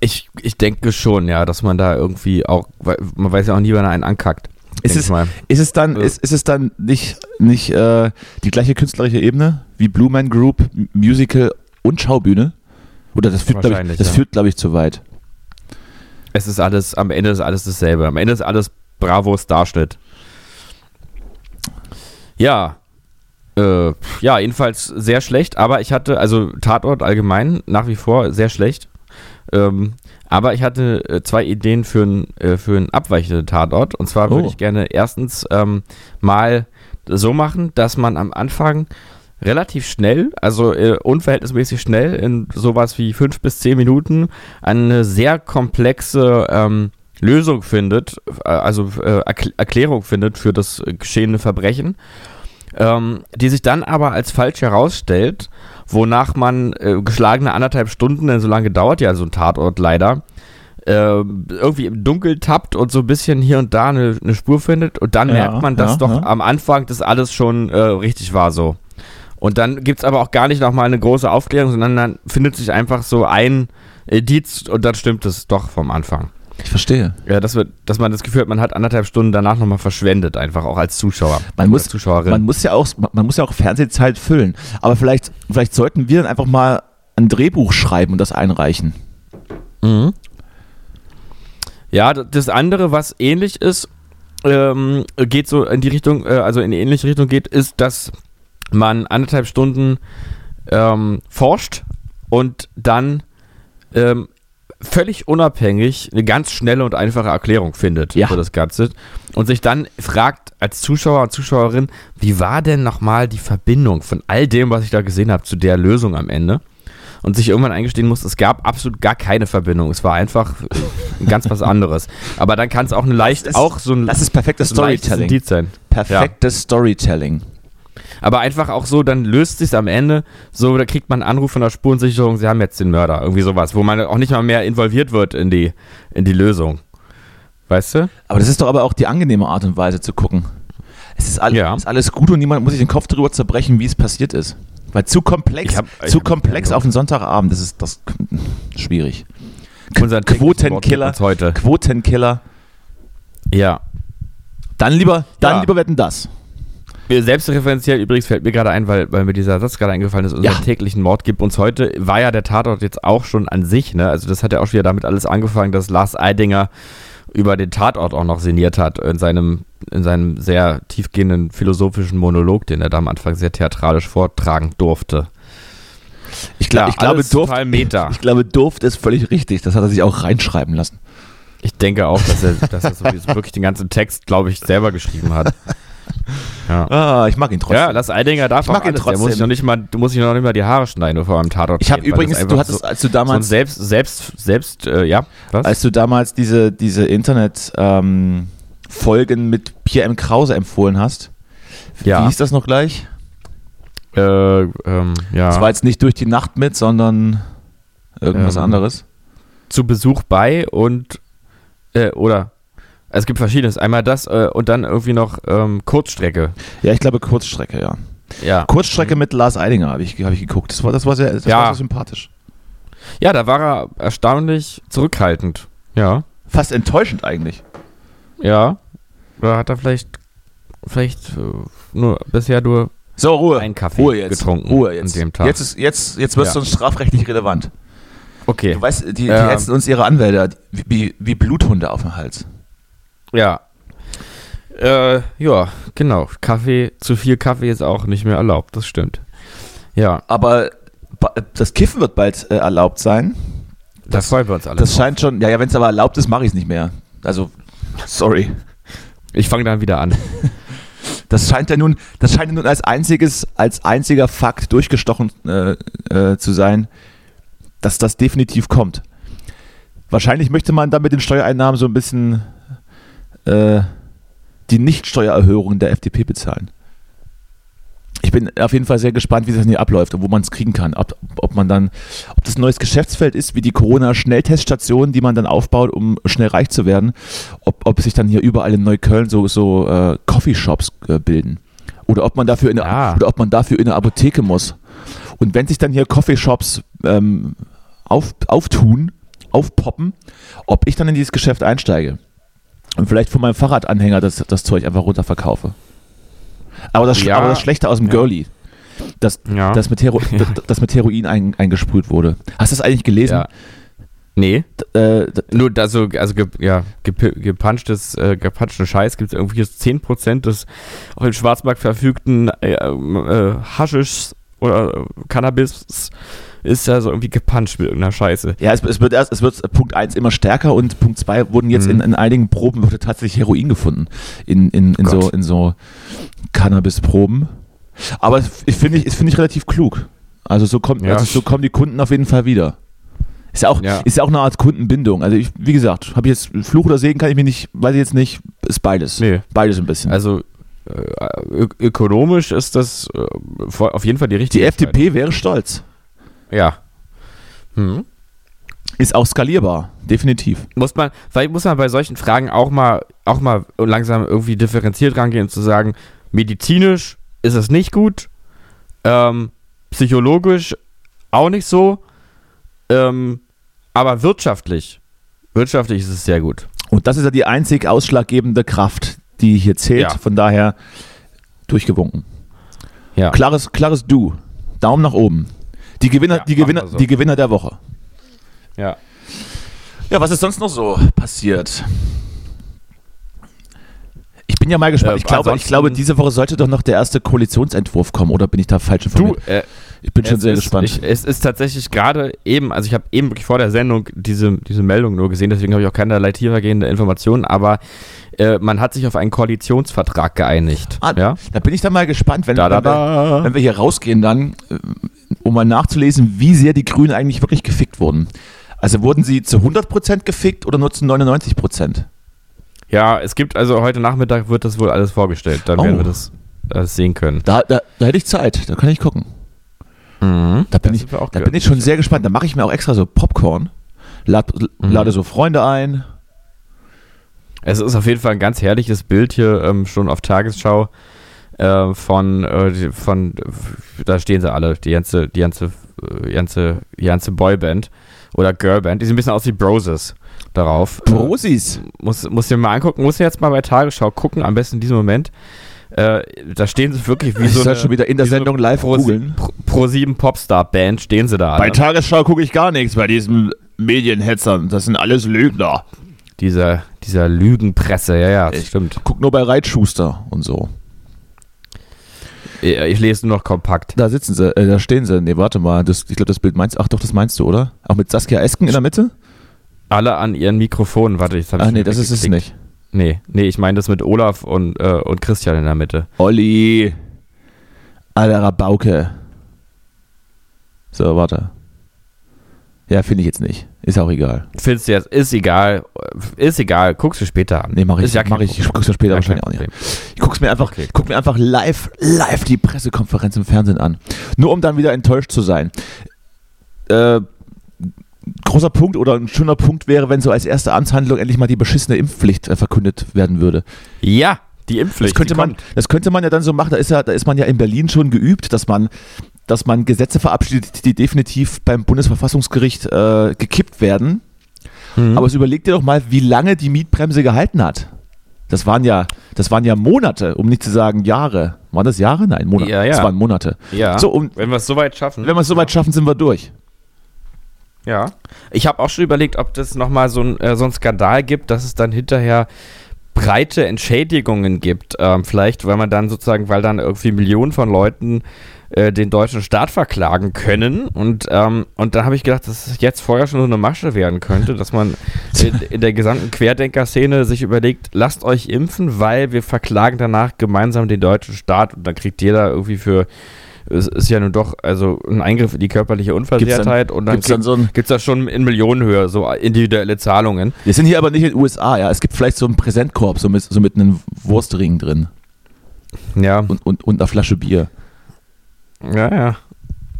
Ich, ich denke schon, ja, dass man da irgendwie auch, man weiß ja auch nie, wann er einen ankackt. Ist es, ich ist es dann, Ja. ist, ist es dann nicht, nicht äh, die gleiche künstlerische Ebene wie Blue Man Group, Musical und Schaubühne? Oder das führt, glaube ich, das ja. führt, glaube ich, zu weit. Es ist alles, am Ende ist alles dasselbe. Am Ende ist alles Bravos Darschnitt. Ja. Äh, ja, jedenfalls sehr schlecht, aber ich hatte, also Tatort allgemein nach wie vor sehr schlecht. Ähm, aber ich hatte äh, zwei Ideen für einen äh, für einen abweichenden Tatort. Und zwar würde Oh. ich gerne erstens ähm, mal so machen, dass man am Anfang relativ schnell, also äh, unverhältnismäßig schnell, in sowas wie fünf bis zehn Minuten eine sehr komplexe ähm, Lösung findet, äh, also äh, Erkl- Erklärung findet für das geschehene Verbrechen, ähm, die sich dann aber als falsch herausstellt, wonach man äh, geschlagene anderthalb Stunden, denn so lange dauert ja so ein Tatort leider, äh, irgendwie im Dunkel tappt und so ein bisschen hier und da eine, eine Spur findet und dann Ja, merkt man, dass ja, doch ja. am Anfang das alles schon äh, richtig war so. Und dann gibt es aber auch gar nicht nochmal eine große Aufklärung, sondern dann findet sich einfach so ein Indiz und dann stimmt es doch vom Anfang. Ich verstehe. Ja, dass, wir, dass man das Gefühl hat, man hat anderthalb Stunden danach nochmal verschwendet, einfach auch als Zuschauer. Man muss, Zuschauerin. man muss ja auch, man muss ja auch Fernsehzeit füllen. Aber vielleicht, vielleicht sollten wir dann einfach mal ein Drehbuch schreiben und das einreichen. Mhm. Ja, das andere, was ähnlich ist, ähm, geht so in die Richtung, äh, also in die ähnliche Richtung geht, ist, dass man anderthalb Stunden ähm, forscht und dann ähm, völlig unabhängig eine ganz schnelle und einfache Erklärung findet Ja. für das Ganze und sich dann fragt als Zuschauer und Zuschauerin, wie war denn nochmal die Verbindung von all dem, was ich da gesehen habe, zu der Lösung am Ende? Und sich irgendwann eingestehen muss, es gab absolut gar keine Verbindung. Es war einfach ganz was anderes. Aber dann kann es auch eine leicht, ist- auch so ein, Das ist perfektes Storytelling. Sein. Perfektes Storytelling. Aber einfach auch so, dann löst sich am Ende, so, da kriegt man einen Anruf von der Spurensicherung, sie haben jetzt den Mörder, irgendwie sowas, wo man auch nicht mal mehr involviert wird in die, in die Lösung. Weißt du? Aber das ist doch aber auch die angenehme Art und Weise zu gucken. Es ist, all, Ja. ist alles gut und niemand muss sich den Kopf darüber zerbrechen, wie es passiert ist. Weil zu komplex, hab- zu komplex auf den Sonntagabend, das ist das schwierig. Unser Quotenkiller, heute. Quotenkiller. Ja. Dann lieber, dann Ja. lieber wetten das. Selbstreferenziell übrigens fällt mir gerade ein, weil, weil mir dieser Satz gerade eingefallen ist, unseren Ja. täglichen Mord gibt uns heute, war ja der Tatort jetzt auch schon an sich, ne? Also das hat ja auch schon wieder damit alles angefangen, dass Lars Eidinger über den Tatort auch noch sinniert hat in seinem, in seinem sehr tiefgehenden philosophischen Monolog, den er da am Anfang sehr theatralisch vortragen durfte. Ich, glaub, Ja, ich, glaube, Durft, Meta. ich glaube, Durft ist völlig richtig. Das hat er sich auch reinschreiben lassen. Ich denke auch, dass er, dass er sowieso wirklich den ganzen Text, glaube ich, selber geschrieben hat. Ja. Ah, ich mag ihn trotzdem. Ja, Lars Eidinger darf auch mag ihn alles. Der muss trotzdem. sich noch nicht mal, du musst dich noch nicht mal die Haare schneiden, bevor er am Tatort ich habe übrigens, du hattest, so, als du so damals, selbst, selbst, selbst, äh, ja, was? als du damals diese, diese Internet-Folgen mit Pierre M. Krause empfohlen hast, Ja. wie hieß das noch gleich? äh, ähm, ja. Das war jetzt nicht durch die Nacht mit, sondern irgendwas Ähm, anderes. zu Besuch bei und, äh, oder, es gibt verschiedenes. Einmal das äh, und dann irgendwie noch ähm, Kurzstrecke. Ja, ich glaube Kurzstrecke, ja. Ja. Kurzstrecke mit Lars Eidinger habe ich, hab ich geguckt. Das war, das war sehr, das Ja. war sehr sympathisch. Ja, da war er erstaunlich zurückhaltend. Ja. Fast enttäuschend eigentlich. Ja. Oder hat er vielleicht, vielleicht äh, nur bisher nur So, Ruhe. einen Kaffee Ruhe jetzt. getrunken Ruhe jetzt. an dem Tag. Jetzt, ist, jetzt, jetzt wird es Ja. uns strafrechtlich relevant. okay. Du weißt, die, die Ähm. hetzen uns ihre Anwälte wie, wie Bluthunde auf dem Hals. Ja. Äh, ja, genau. Kaffee, zu viel Kaffee ist auch nicht mehr erlaubt, das stimmt. Ja, Aber das Kiffen wird bald äh, erlaubt sein. da freuen wir uns alle. Das drauf. scheint schon, ja, ja wenn es aber erlaubt ist, mache ich es nicht mehr. Also, sorry. Ich fange dann wieder an. Das scheint ja nun, das scheint ja nun als einziges, als einziger Fakt durchgestochen äh, äh, zu sein, dass das definitiv kommt. Wahrscheinlich möchte man dann mit den Steuereinnahmen so ein bisschen äh, die Nichtsteuererhöhung der FDP bezahlen. Ich bin auf jeden Fall sehr gespannt, wie das hier abläuft und wo man es kriegen kann. Ob, ob man dann, ob das ein neues Geschäftsfeld ist, wie die Corona-Schnellteststationen, die man dann aufbaut, um schnell reich zu werden. Ob, ob sich dann hier überall in Neukölln so, so äh, Coffeeshops äh, bilden. Oder ob man dafür in eine, Ah. oder ob man dafür in eine Apotheke muss. Und wenn sich dann hier Coffeeshops ähm, auf, auftun, aufpoppen, ob ich dann in dieses Geschäft einsteige und vielleicht von meinem Fahrradanhänger das, das Zeug einfach runterverkaufe. Aber das, Ja. aber das Schlechte aus dem Ja. Girlie. dass, Ja. dass, mit, Hero dass mit Heroin ein, eingesprüht wurde. Hast du das eigentlich gelesen? Ja. Nee, Äh, nur da so, also ge, ja, gepunchtes, äh, gepunchten Scheiß gibt es irgendwie jetzt 10% des auf dem Schwarzmarkt verfügten äh, äh, Haschischs oder äh, Cannabis ist ja so irgendwie gepuncht mit irgendeiner Scheiße. ja, es, es wird erst, es wird Punkt 1 immer stärker und Punkt 2 wurden jetzt Mhm. in, in einigen Proben wurde tatsächlich Heroin gefunden. In, in, in, so, in so Cannabis-Proben. Aber ich finde ich, es finde ich relativ klug. Also so, kommt, Ja. also so kommen die Kunden auf jeden Fall wieder. Ist ja auch, Ja. ist ja auch eine Art Kundenbindung. Also ich, wie gesagt, habe ich jetzt Fluch oder Segen, kann ich mir nicht, weiß ich jetzt nicht, ist beides. Nee. Beides ein bisschen. Also äh, ökonomisch ist das äh, auf jeden Fall die die richtige FDP wäre stolz. Ja. Hm. Ist auch skalierbar, definitiv. muss man, vielleicht muss man bei solchen Fragen auch mal, auch mal langsam irgendwie differenziert rangehen und zu sagen, medizinisch ist es nicht gut, ähm, psychologisch auch nicht so, ähm, aber wirtschaftlich, wirtschaftlich ist es sehr gut. Und das ist ja die einzig ausschlaggebende Kraft, die hier zählt. Ja. Von daher durchgewunken. Ja. Klares, klares Du. Daumen nach oben. Die Gewinner, Ja, die, Gewinner, so. die Gewinner der Woche. Ja. Ja, was ist sonst noch so passiert? Ich bin ja mal gespannt. Äh, ich, glaube, ich glaube, diese Woche sollte doch noch der erste Koalitionsentwurf kommen, oder bin ich da falsch Du, informiert? äh, ich bin schon sehr ist, gespannt. Ich, es ist tatsächlich gerade eben, also ich habe eben wirklich vor der Sendung diese, diese Meldung nur gesehen, deswegen habe ich auch keinerlei tiefergehende Informationen, aber äh, man hat sich auf einen Koalitionsvertrag geeinigt. Ah, ja? Da bin ich dann mal gespannt, wenn, Da, da, wenn, wir, da. wenn wir hier rausgehen, dann, äh, um mal nachzulesen, wie sehr die Grünen eigentlich wirklich gefickt wurden. Also wurden sie zu 100% gefickt oder nur zu 99%? Ja, es gibt also heute Nachmittag wird das wohl alles vorgestellt. Dann Oh. werden wir das, das sehen können. Da, da, da hätte ich Zeit, da kann ich gucken. Mhm. Da bin, Das ich, da gehört. bin ich schon sehr gespannt. Da mache ich mir auch extra so Popcorn, lad, Mhm. lade so Freunde ein. Es ist auf jeden Fall ein ganz herrliches Bild hier ähm, schon auf Tagesschau äh, von, äh, die- von, da stehen sie alle, die ganze, die ganze, äh, ganze, die ganze Boyband oder Girlband. Die sehen ein bisschen aus wie Broses darauf. Brosis. muss, muss dir mal angucken, muss jetzt mal bei Tagesschau gucken, am besten in diesem Moment. Äh, da stehen sie wirklich wie Ich so soll eine, schon wieder in der wie so Sendung live Pro, googeln. Pro, Pro 7 Popstar Band stehen sie da. Bei Alle. Tagesschau gucke ich gar nichts bei diesen Medienhetzern. Das sind alles Lügner. Dieser, dieser Lügenpresse, ja, ja, das Ich- stimmt. Guck nur bei Reitschuster und so. Ich, ich lese nur noch kompakt. Da sitzen sie, äh, da stehen sie. Nee, warte mal. Das, ich glaube, das Bild meinst Ach doch, das meinst du, oder? Auch mit Saskia Esken in der Mitte? Alle an ihren Mikrofonen. Warte, jetzt habe ich Ach nee, das ist es nicht. Nee, nee, ich meine das mit Olaf und, äh, und Christian in der Mitte. Olli. Alter Rabauke. So, warte. Ja, finde ich jetzt nicht. Ist auch egal. Findest du jetzt, ist egal, ist egal, guckst du später an. Nee, mach ich, Ist ja mach ich. Ich guck's mir später Ja, wahrscheinlich auch nicht an. Ich guck's mir einfach, Okay. guck mir einfach live, live die Pressekonferenz im Fernsehen an. Nur um dann wieder enttäuscht zu sein. Äh, großer Punkt oder ein schöner Punkt wäre, wenn so als erste Amtshandlung endlich mal die beschissene Impfpflicht äh, verkündet werden würde. Ja, die Impfpflicht. Das könnte man, kommt. das könnte man ja dann so machen. Da ist ja, da ist man ja in Berlin schon geübt, dass man, dass man Gesetze verabschiedet, die definitiv beim Bundesverfassungsgericht äh, gekippt werden. Mhm. Aber es überleg dir doch mal, wie lange die Mietbremse gehalten hat. Das waren ja, das waren ja Monate, um nicht zu sagen Jahre. Waren das Jahre? Nein, Monate. Ja, ja. Das waren Monate. ja, So, und wenn wir es soweit schaffen. wenn wir es soweit schaffen, sind wir durch. Ja. Ich habe auch schon überlegt, ob das nochmal so ein, äh, so ein Skandal gibt, dass es dann hinterher breite Entschädigungen gibt. Ähm, vielleicht, weil man dann sozusagen, weil dann irgendwie Millionen von Leuten äh, den deutschen Staat verklagen können. Und, ähm, und dann habe ich gedacht, dass es jetzt vorher schon so eine Masche werden könnte, dass man in, in der gesamten Querdenker-Szene sich überlegt, lasst euch impfen, weil wir verklagen danach gemeinsam den deutschen Staat und dann kriegt jeder irgendwie für es ist ja nun doch also ein Eingriff in die körperliche Unversehrtheit und dann gibt's dann so ein, gibt es da schon in Millionenhöhe so individuelle Zahlungen. wir sind hier aber nicht in den USA, ja. Es gibt vielleicht so einen Präsentkorb, so mit, so mit einem Wurstring drin Ja, und, und, und einer Flasche Bier. ja, ja.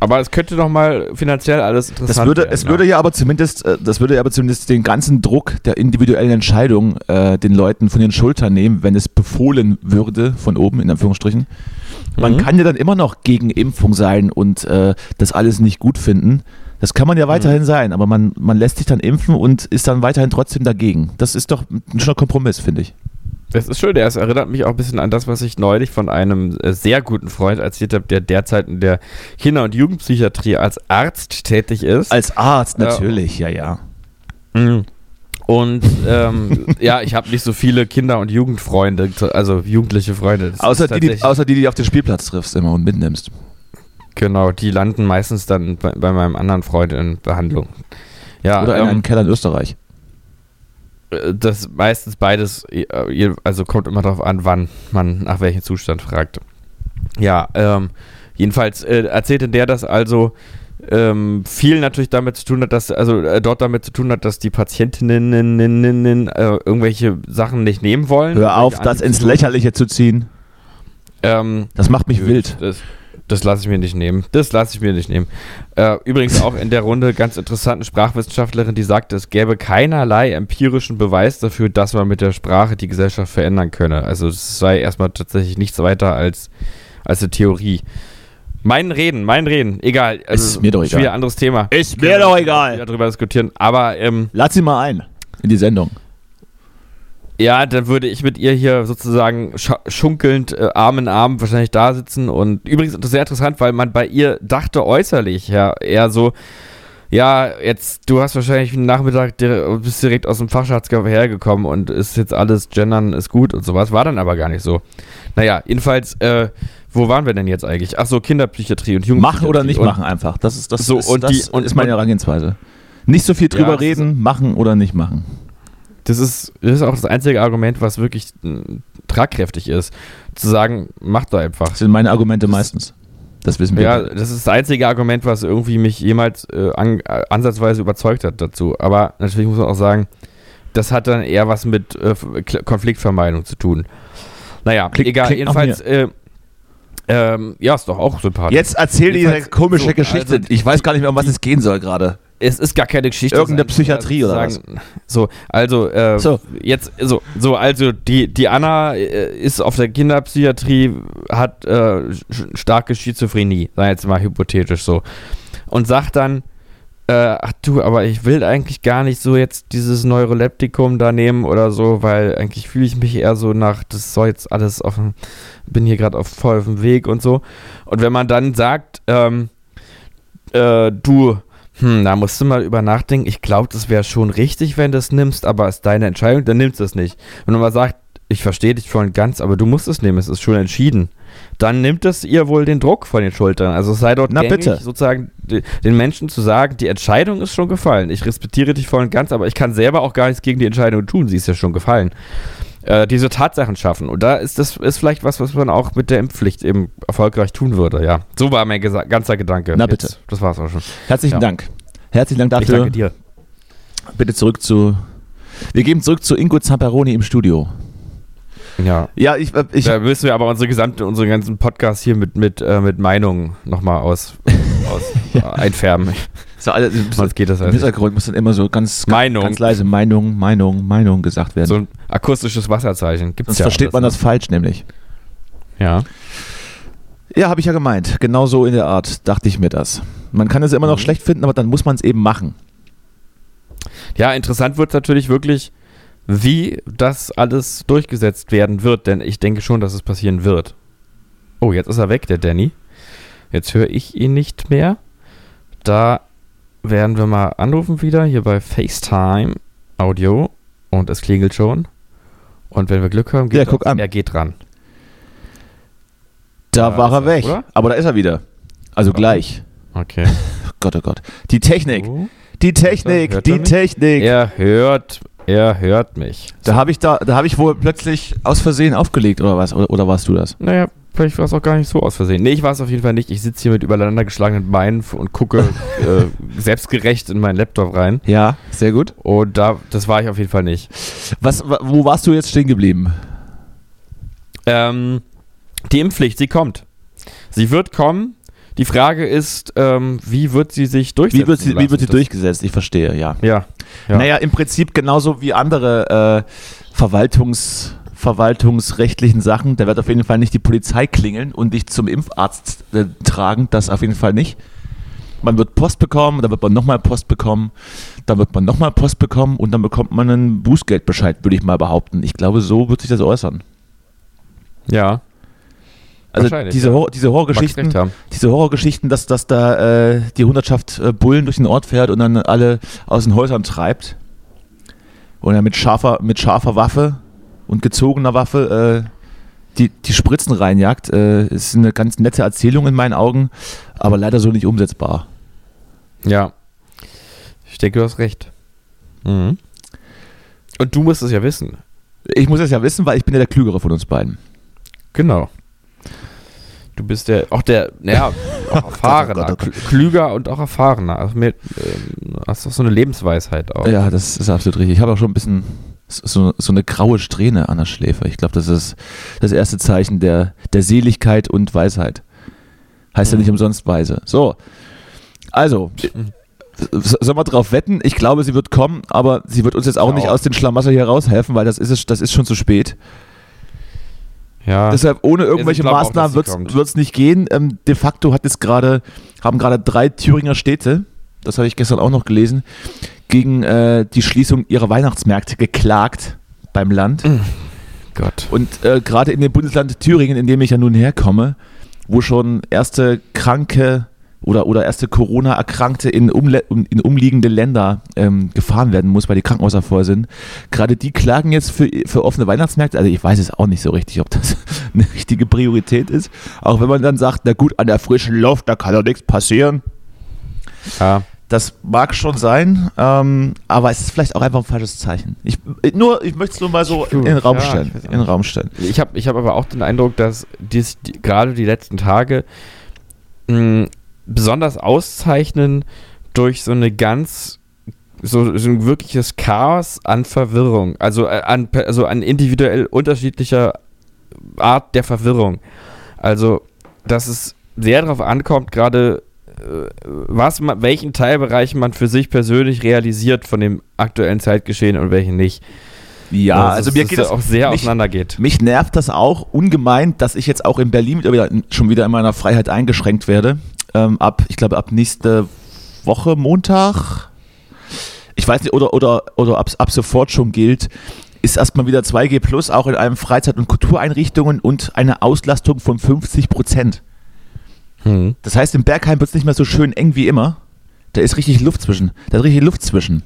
Aber es könnte doch mal finanziell alles interessant Das würde, werden. es würde ja aber zumindest, äh, das würde ja aber zumindest den ganzen Druck der individuellen Entscheidung äh, den Leuten von den Schultern nehmen, wenn es befohlen würde, von oben in Anführungsstrichen. Man Mhm. kann ja dann immer noch gegen Impfung sein und äh, das alles nicht gut finden. Das kann man ja weiterhin sein, aber man, man lässt sich dann impfen und ist dann weiterhin trotzdem dagegen. Das ist doch ein schöner Kompromiss, finde ich. Das ist schön, es erinnert mich auch ein bisschen an das, was ich neulich von einem äh, sehr guten Freund erzählt habe, der derzeit in der Kinder- und Jugendpsychiatrie als Arzt tätig ist. Als Arzt natürlich, ja, ja. Mhm. Und ähm, ja, ich habe nicht so viele Kinder- und Jugendfreunde, also jugendliche Freunde. Außer die, die, außer die, die du auf den Spielplatz triffst immer und mitnimmst. Genau, die landen meistens dann bei, bei meinem anderen Freund in Behandlung. Ja, Oder in ähm, einem Keller in Österreich. Das meistens beides, äh, also kommt immer darauf an, wann man nach welchem Zustand fragt. Ja, ähm, jedenfalls äh, erzählte der, dass also ähm, viel natürlich damit zu tun hat, dass, also äh, dort damit zu tun hat, dass die Patientinnen äh, irgendwelche Sachen nicht nehmen wollen. Hör auf, das ins. Lächerliche zu ziehen. Ähm, Das macht mich wild. Das, das lasse ich mir nicht nehmen. Das lasse ich mir nicht nehmen. Äh, übrigens auch in der Runde ganz interessante Sprachwissenschaftlerin, die sagte, es gäbe keinerlei empirischen Beweis dafür, dass man mit der Sprache die Gesellschaft verändern könne. Also es sei erstmal tatsächlich nichts weiter als, als eine Theorie. Mein Reden, mein Reden, egal. Also, Ist mir doch egal. wieder ein anderes Thema. Ist mir doch egal. drüber diskutieren. Aber ähm, Lad sie mal ein in die Sendung. Ja, dann würde ich mit ihr hier sozusagen schunkelnd äh, Arm in Arm wahrscheinlich da sitzen. Und übrigens ist das sehr interessant, weil man bei ihr dachte äußerlich ja eher so, ja, jetzt, du hast wahrscheinlich einen Nachmittag, bist direkt aus dem Fachschatz hergekommen und ist jetzt alles Gendern ist gut und sowas. War dann aber gar nicht so. Naja, jedenfalls, äh, wo waren wir denn jetzt eigentlich? Ach so, Kinderpsychiatrie und Jugendpsychiatrie. Machen oder nicht und, machen einfach. Das ist, das So, ist, und das die- und- ist meine Herangehensweise. Nicht so viel drüber Ja, ist- reden, machen oder nicht machen. Das ist, das ist auch das einzige Argument, was wirklich mh, tragkräftig ist. Zu sagen, mach doch einfach. Das sind meine Argumente meistens. Das wissen wir. Ja, das ist das einzige Argument, was irgendwie mich jemals äh, an, äh, ansatzweise überzeugt hat dazu. Aber natürlich muss man auch sagen, das hat dann eher was mit äh, Konfliktvermeidung zu tun. Naja, Klingt- egal. nach jedenfalls, äh, ähm, ja, ist doch auch sympathisch. Jetzt erzähl diese Jedenfalls- komische so, Geschichte. also ich weiß gar nicht mehr, um was es gehen soll gerade. Es ist gar keine Geschichte. Irgendeine Psychiatrie oder sozusagen- So, also äh, So. jetzt so, so also die die Anna äh, ist auf der Kinderpsychiatrie, hat äh, starke Schizophrenie, sei jetzt mal hypothetisch so und sagt dann äh, ach du, aber ich will eigentlich gar nicht so jetzt dieses Neuroleptikum da nehmen oder so, weil eigentlich fühle ich mich eher so nach, das soll jetzt alles auf dem, bin hier gerade auf voll auf dem Weg und so. Und wenn man dann sagt, ähm, äh, du, hm, da musst du mal über nachdenken. Ich glaube, das wäre schon richtig, wenn du es nimmst, aber es ist deine Entscheidung, dann nimmst du es nicht. Wenn man sagt, ich verstehe dich voll und ganz, aber du musst es nehmen, es ist schon entschieden. Dann nimmt es ihr wohl den Druck von den Schultern. Also sei dort Na, gängig, bitte. sozusagen den Menschen zu sagen, die Entscheidung ist schon gefallen. Ich respektiere dich voll und ganz, aber ich kann selber auch gar nichts gegen die Entscheidung tun. Sie ist ja schon gefallen. Äh, diese Tatsachen schaffen. Und da ist das ist vielleicht was, was man auch mit der Impfpflicht eben erfolgreich tun würde. Ja, so war mein gesa- ganzer Gedanke. Na, bitte. das war's auch schon. Herzlichen Ja. Dank. Herzlichen Dank Ich dafür. danke dir. Bitte zurück zu. Wir geben zurück zu Ingo Zamperoni im Studio. Ja. Ja, ich, äh, ich da müssen wir aber unsere gesamte, unseren ganzen Podcast hier mit, mit, äh, mit Meinungen nochmal aus, aus äh, einfärben. So alle, Sonst geht das Im halt. Hintergrund muss dann immer so ganz, Meinung. ganz leise Meinung, Meinung, Meinung gesagt werden. So ein akustisches Wasserzeichen. Gibt's Sonst ja versteht man ne? das falsch nämlich. Ja. Ja, habe ich ja gemeint. Genau so in der Art dachte ich mir das. Man kann es immer noch Mhm. schlecht finden, aber dann muss man es eben machen. Ja, interessant wird natürlich wirklich, wie das alles durchgesetzt werden wird, denn ich denke schon, dass es passieren wird. Oh, jetzt ist er weg, der Danny. Jetzt höre ich ihn nicht mehr. Da werden wir mal anrufen wieder, hier bei FaceTime Audio. Und es klingelt schon. Und wenn wir Glück haben, geht Ja, guck er, an. er geht ran. Da Da war er weg. oder? Aber da ist er wieder. Also Warte. gleich. Okay. Oh Gott, oh Gott. Die Technik. So. Die Technik. Hört er Die mich? Technik. Er hört, er hört mich. Da habe ich da, da habe ich wohl plötzlich aus Versehen aufgelegt oder was? Oder, oder warst du das? Naja, vielleicht war es auch gar nicht so aus Versehen. Nee, ich war es auf jeden Fall nicht. Ich sitze hier mit übereinander geschlagenen Beinen und gucke äh, selbstgerecht in meinen Laptop rein. Ja, sehr gut. Und da, das war ich auf jeden Fall nicht. Was, wa- wo warst du jetzt stehen geblieben? Ähm, die Impfpflicht, sie kommt. Sie wird kommen. Die Frage ist, ähm, wie wird sie sich durchsetzen Wie wird sie, wie wird sie durchgesetzt? Ich verstehe, ja. Ja. ja. Naja, im Prinzip genauso wie andere äh, Verwaltungs, verwaltungsrechtlichen Sachen. Da wird auf jeden Fall nicht die Polizei klingeln und dich zum Impfarzt äh, tragen. Das auf jeden Fall nicht. man wird Post bekommen, dann wird man nochmal Post bekommen, dann wird man nochmal Post bekommen und dann bekommt man einen Bußgeldbescheid, würde ich mal behaupten. Ich glaube, so wird sich das äußern. Ja. Also diese, ja. Hor diese Horrorgeschichten, diese Horrorgeschichten, dass, dass da äh, die Hundertschaft äh, Bullen durch den Ort fährt und dann alle aus den Häusern treibt. Und dann mit scharfer, mit scharfer Waffe und gezogener Waffe äh, die, die Spritzen reinjagt, äh, ist eine ganz nette Erzählung in meinen Augen, aber leider so nicht umsetzbar. Ja. Ich denke, du hast recht. Mhm. Und du musst es ja wissen. Ich muss das ja wissen, weil ich bin ja der Klügere von uns beiden. Genau. Du bist der, auch der, naja, auch erfahrener, Gott, oh Gott. kl- klüger und auch erfahrener. Also mit, ähm, hast doch so eine Lebensweisheit auch. Ja, das ist absolut richtig. Ich habe auch schon ein bisschen so, so eine graue Strähne an der Schläfe. Ich glaube, das ist das erste Zeichen der, der Seligkeit und Weisheit. Heißt ja nicht umsonst weise. So. Also, s- sollen wir drauf wetten? Ich glaube, sie wird kommen, aber sie wird uns jetzt auch Ja. nicht aus den Schlamassel hier raushelfen, weil das ist, es- das ist schon zu spät. Ja. Deshalb ohne irgendwelche Maßnahmen wird es nicht gehen. Ähm, de facto hat es gerade, haben gerade drei Thüringer Städte, das habe ich gestern auch noch gelesen, gegen äh, die Schließung ihrer Weihnachtsmärkte geklagt beim Land. Gott. Und äh, gerade in dem Bundesland Thüringen, in dem ich ja nun herkomme, wo schon erste Kranke oder, oder erste Corona-Erkrankte in, umle in umliegende Länder ähm, gefahren werden muss, weil die Krankenhäuser voll sind. Gerade die klagen jetzt für, für offene Weihnachtsmärkte. Also ich weiß es auch nicht so richtig, ob das eine richtige Priorität ist. Auch wenn man dann sagt, na gut, an der frischen Luft, da kann doch nichts passieren. Ja. Das mag schon sein, ähm, aber es ist vielleicht auch einfach ein falsches Zeichen. Ich, nur, ich möchte es nur mal so in den Raum Ja, stellen. in den Raum stellen. Ich habe ich hab aber auch den Eindruck, dass dies, die, gerade die letzten Tage mh, besonders auszeichnen durch so eine ganz so, so ein wirkliches Chaos an Verwirrung, also äh, an, also an individuell unterschiedlicher Art der Verwirrung. Also, dass es sehr darauf ankommt, gerade was man, welchen Teilbereich man für sich persönlich realisiert von dem aktuellen Zeitgeschehen und welchen nicht. Ja, also, dass mir geht da das auch sehr mich, auseinandergeht. mich nervt das auch ungemein, dass ich jetzt auch in Berlin wieder, schon wieder in meiner Freiheit eingeschränkt werde. Ähm, ab, ich glaube, ab nächste Woche Montag. Ich weiß nicht, oder, oder, oder ab, ab sofort schon gilt, ist erstmal wieder 2G Plus auch in allen Freizeit- und Kultureinrichtungen und eine Auslastung von 50 Prozent. Hm. Das heißt, im Bergheim wird es nicht mehr so schön eng wie immer. Da ist richtig Luft zwischen. Da ist richtig Luft zwischen.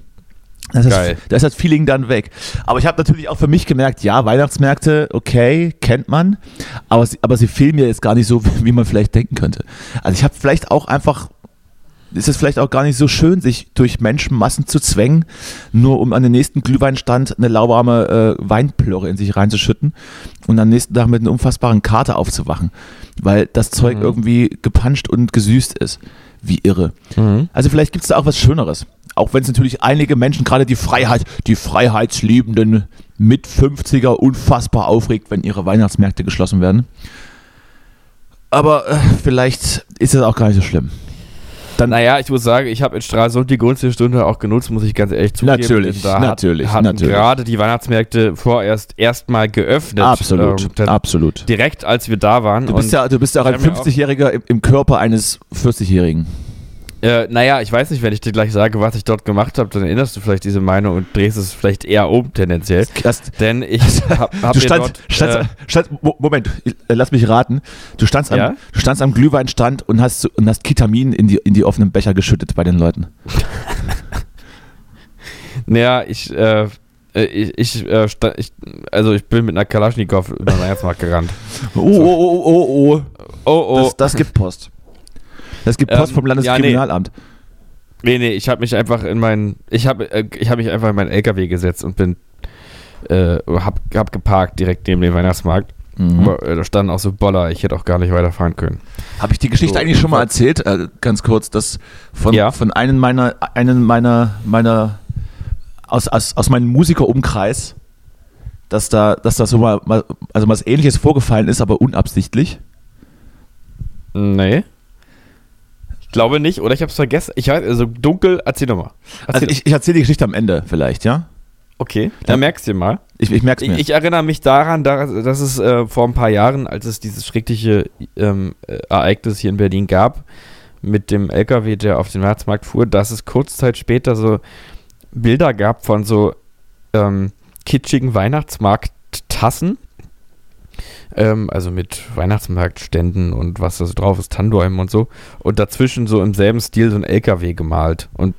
Das ist, Geil. da ist das Feeling dann weg. Aber ich habe natürlich auch für mich gemerkt, ja, Weihnachtsmärkte, okay, kennt man, aber sie, aber sie fehlen mir jetzt gar nicht so, wie man vielleicht denken könnte. Also ich habe vielleicht auch einfach, ist es vielleicht auch gar nicht so schön, sich durch Menschenmassen zu zwängen, nur um an den nächsten Glühweinstand eine lauwarme äh, Weinplörre in sich reinzuschütten und am nächsten Tag mit einer unfassbaren Karte aufzuwachen, weil das Zeug Mhm. irgendwie gepanscht und gesüßt ist. Wie irre. Mhm. Also vielleicht gibt es da auch was Schöneres. Auch wenn es natürlich einige Menschen, gerade die Freiheit, die Freiheitsliebenden mit 50er unfassbar aufregt, wenn ihre Weihnachtsmärkte geschlossen werden. Aber äh, vielleicht ist das auch gar nicht so schlimm. Dann, Naja, ich muss sagen, ich habe in Stralsund die günstige Stunde auch genutzt, muss ich ganz ehrlich zugeben. Natürlich, da natürlich, hat, natürlich. gerade die Weihnachtsmärkte vorerst erstmal geöffnet. absolut, ähm, absolut. Direkt als wir da waren. Du bist, ja, du bist ja auch ein ich hab mir auch- 50-Jähriger im, im Körper eines 40-Jährigen. Äh, naja, ich weiß nicht, wenn ich dir gleich sage, was ich dort gemacht habe, dann erinnerst du vielleicht diese Meinung und drehst es vielleicht eher um, tendenziell. Das, Denn ich habe hab du standst, dort... standst, äh, standst, Mo- Moment, äh, lass mich raten. Du standst am, Ja? du standst am Glühweinstand und hast, und hast Ketamin in die, in die offenen Becher geschüttet bei den Leuten. naja, ich... Äh, äh, ich, ich, äh, ich, also ich bin mit einer Kalaschnikow über den Weihnachtsmarkt gerannt. Oh, oh, oh, oh, oh. Oh, oh. Das, das gibt Post. Das gibt Post Ähm, vom Landeskriminalamt. Nee, nee, ich habe mich einfach in meinen, ich habe äh, ich hab mich einfach in meinen LKW gesetzt und bin, äh, hab, hab geparkt direkt neben dem Weihnachtsmarkt. Mhm. Aber, äh, da standen auch so Boller, ich hätte auch gar nicht weiterfahren können. Habe ich die Geschichte So, eigentlich schon mal erzählt? Äh, ganz kurz, dass von, Ja. von einem meiner, einen meiner, meiner aus, aus, aus meinem Musikerumkreis, dass da, dass da so mal, mal, also was ähnliches vorgefallen ist, aber unabsichtlich. Nee. Ich glaube nicht, oder ich habe es vergessen. Ich weiß, also dunkel, erzähl doch mal. Also ich, ich erzähle die Geschichte am Ende vielleicht, ja? okay, dann merkst du dir mal. Ich, ich merke es Ich, mir. ich erinnere mich daran, da- dass es äh, vor ein paar Jahren, als es dieses schreckliche ähm, äh, Ereignis hier in Berlin gab, mit dem LKW, der auf den Weihnachtsmarkt fuhr, dass es kurz Zeit später so Bilder gab von so ähm, kitschigen Weihnachtsmarkttassen. Ähm, also mit Weihnachtsmarktständen und was da so drauf ist, Tannbäumen und so. Und dazwischen so im selben Stil so ein LKW gemalt. Und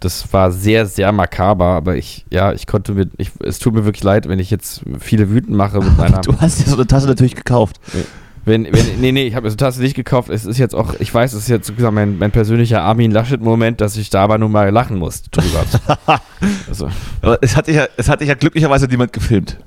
das war sehr, sehr makaber, aber ich, ja, ich konnte mir, ich, es tut mir wirklich leid, wenn ich jetzt viele wütend mache mit meiner. Du hast dir so eine Tasse natürlich gekauft. Wenn, wenn, nee, nee, ich habe mir so eine Tasse nicht gekauft. Es ist jetzt auch, ich weiß, es ist jetzt sozusagen mein, mein persönlicher Armin Laschet-Moment, dass ich da aber nur mal lachen muss drüber. also. Aber es hat, dich ja, es hat dich ja glücklicherweise niemand gefilmt.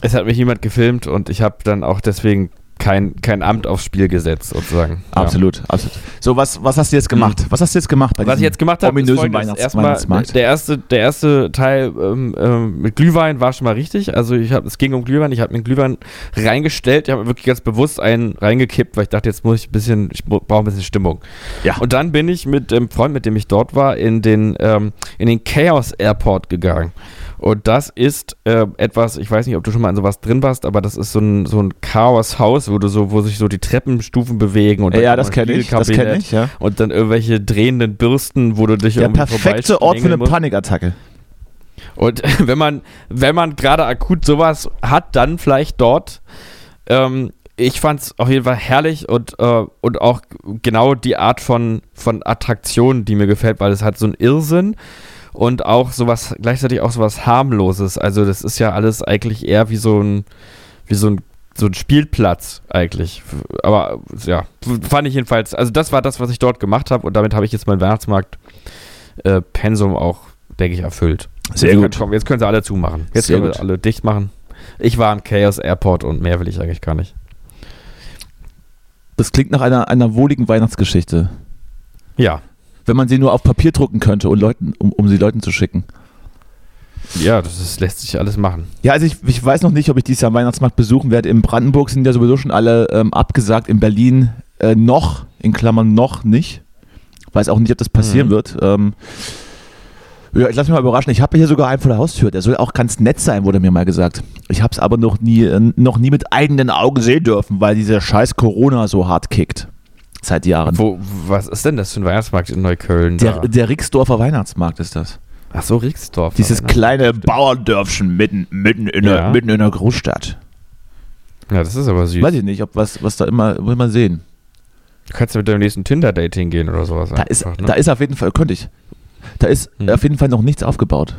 Es hat mich jemand gefilmt und ich habe dann auch deswegen kein, kein Amt aufs Spiel gesetzt, sozusagen. Absolut, ja. absolut. So, was, was hast du jetzt gemacht? Was hast du jetzt gemacht? was ich jetzt gemacht habe, ist Weihnachts erstmal Weihnachtsmarkt? Der erste, der erste Teil ähm, ähm, mit Glühwein war schon mal richtig. Also ich habe, es ging um Glühwein. Ich habe mir Glühwein reingestellt. Ich habe wirklich ganz bewusst einen reingekippt, weil ich dachte, jetzt muss ich ein bisschen, ich brauche ein bisschen Stimmung. Ja. Und dann bin ich mit dem Freund, mit dem ich dort war, in den, ähm, in den Chaos Airport gegangen. Und das ist äh, etwas, ich weiß nicht, ob du schon mal in sowas drin warst, aber das ist so ein, so ein Chaos-Haus, wo du so, wo sich so die Treppenstufen bewegen und ja, das kenne ich, das kenn ich, ja. Und dann irgendwelche drehenden Bürsten, wo du dich Der perfekte Ort für eine musst. Panikattacke. Und wenn man, wenn man gerade akut sowas hat, dann vielleicht dort. Ähm, ich fand es auf jeden Fall herrlich und, äh, und auch genau die Art von, von Attraktion, die mir gefällt, weil es hat so einen Irrsinn und auch sowas, gleichzeitig auch sowas harmloses. Also das ist ja alles eigentlich eher wie so ein, wie so ein, so ein Spielplatz eigentlich. Aber ja, fand ich jedenfalls, also das war das, was ich dort gemacht habe und damit habe ich jetzt mein Weihnachtsmarkt-Pensum äh, auch, denke ich, erfüllt. Sehr jetzt gut. Können, jetzt können sie alle zumachen. Jetzt Sehr können wir alle dicht machen. Ich war im Chaos Airport und mehr will ich eigentlich gar nicht. Das klingt nach einer, einer wohligen Weihnachtsgeschichte. Ja wenn man sie nur auf Papier drucken könnte und Leuten, um, um sie Leuten zu schicken. Ja, das ist, lässt sich alles machen. Ja, also ich, ich weiß noch nicht, ob ich dieses Jahr Weihnachtsmarkt besuchen werde. In Brandenburg sind ja sowieso schon alle ähm, abgesagt. In Berlin äh, noch, in Klammern noch nicht. Weiß auch nicht, ob das passieren mhm. wird. Ähm, ja, ich lasse mich mal überraschen. Ich habe hier sogar einen vor der Haustür. Der soll auch ganz nett sein, wurde mir mal gesagt. Ich habe es aber noch nie, äh, noch nie mit eigenen Augen sehen dürfen, weil dieser scheiß Corona so hart kickt. Seit Jahren. Wo, was ist denn das für ein Weihnachtsmarkt in Neukölln? Der, der Rixdorfer Weihnachtsmarkt ist das. Ach so, Rixdorf. Dieses kleine Bauerndörfchen mitten, mitten, in ja. der, mitten in der Großstadt. Ja, das ist aber süß. Weiß ich nicht, ob was, was da immer, will man sehen. Du kannst ja mit deinem nächsten Tinder-Dating gehen oder sowas. Da, einfach, ist, ne? da ist auf jeden Fall, könnte ich. Da ist hm. auf jeden Fall noch nichts aufgebaut.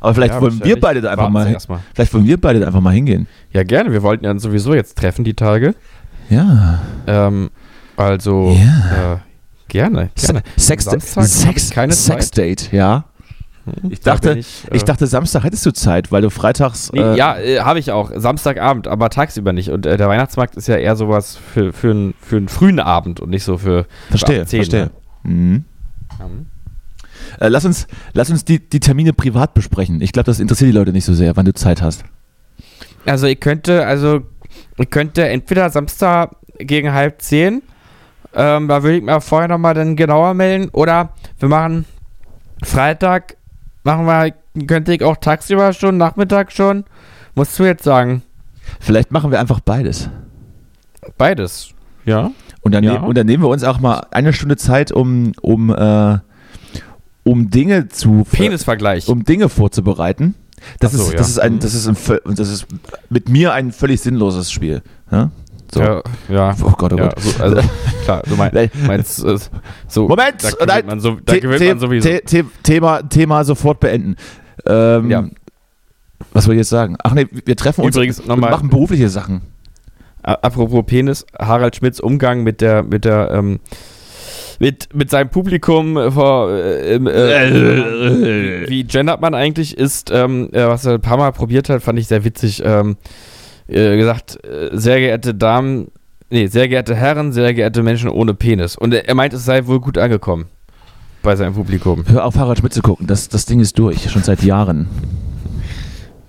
Aber vielleicht ja, wollen wir beide da einfach mal, mal, Vielleicht wollen wir beide da einfach mal hingehen. Ja, gerne. Wir wollten ja sowieso jetzt treffen die Tage. Ja. Ähm, also ja. äh, gerne, gerne. Sex, Samstag Sex, keine Sex Date, ja. Hm, ich dachte, ich, äh, ich, dachte, Samstag hättest du Zeit, weil du freitags. Nee, äh, ja, äh, habe ich auch. Samstagabend, aber tagsüber nicht. Und äh, der Weihnachtsmarkt ist ja eher sowas für, für, ein, für einen frühen Abend und nicht so für. Verstehe, für 10, verstehe. Ne? Mhm. Mhm. lass uns, lass uns die, die Termine privat besprechen. Ich glaube, das interessiert die Leute nicht so sehr, wann du Zeit hast. Also, ich könnte, also könnte entweder Samstag gegen halb zehn, ähm, da würde ich mir vorher nochmal dann genauer melden, oder wir machen Freitag, machen wir, könnte ich auch tagsüber schon, Nachmittag schon, musst du jetzt sagen. Vielleicht machen wir einfach beides. Beides, ja. Und dann, ja. Ne und dann nehmen wir uns auch mal eine Stunde Zeit, um, um, äh, um Dinge zu. Penisvergleich. Um Dinge vorzubereiten. Das, so, ist, ja. das, ist ein, das, ist ein, das ist mit mir ein völlig sinnloses Spiel. Ja? So. Ja, ja. Oh Gott, oh ja, Gott. So, also, klar, du mein, meinst, äh, so. Moment! Da gewinnt man, so, da gewinnt man sowieso. Thema, Thema sofort beenden. Ähm, ja. Was soll ich jetzt sagen? Ach nee, wir treffen uns Übrigens, und machen berufliche Sachen. Apropos Penis, Harald Schmidts Umgang mit der, mit der, ähm, mit, mit seinem Publikum vor, äh, äh, wie gendert man eigentlich ist, ähm, was er ein paar Mal probiert hat, fand ich sehr witzig. Ähm, äh, gesagt, äh, sehr geehrte Damen, nee, sehr geehrte Herren, sehr geehrte Menschen ohne Penis. Und er, er meint, es sei wohl gut angekommen bei seinem Publikum. Hör auf, Harald Schmidt zu gucken, das, das Ding ist durch, schon seit Jahren.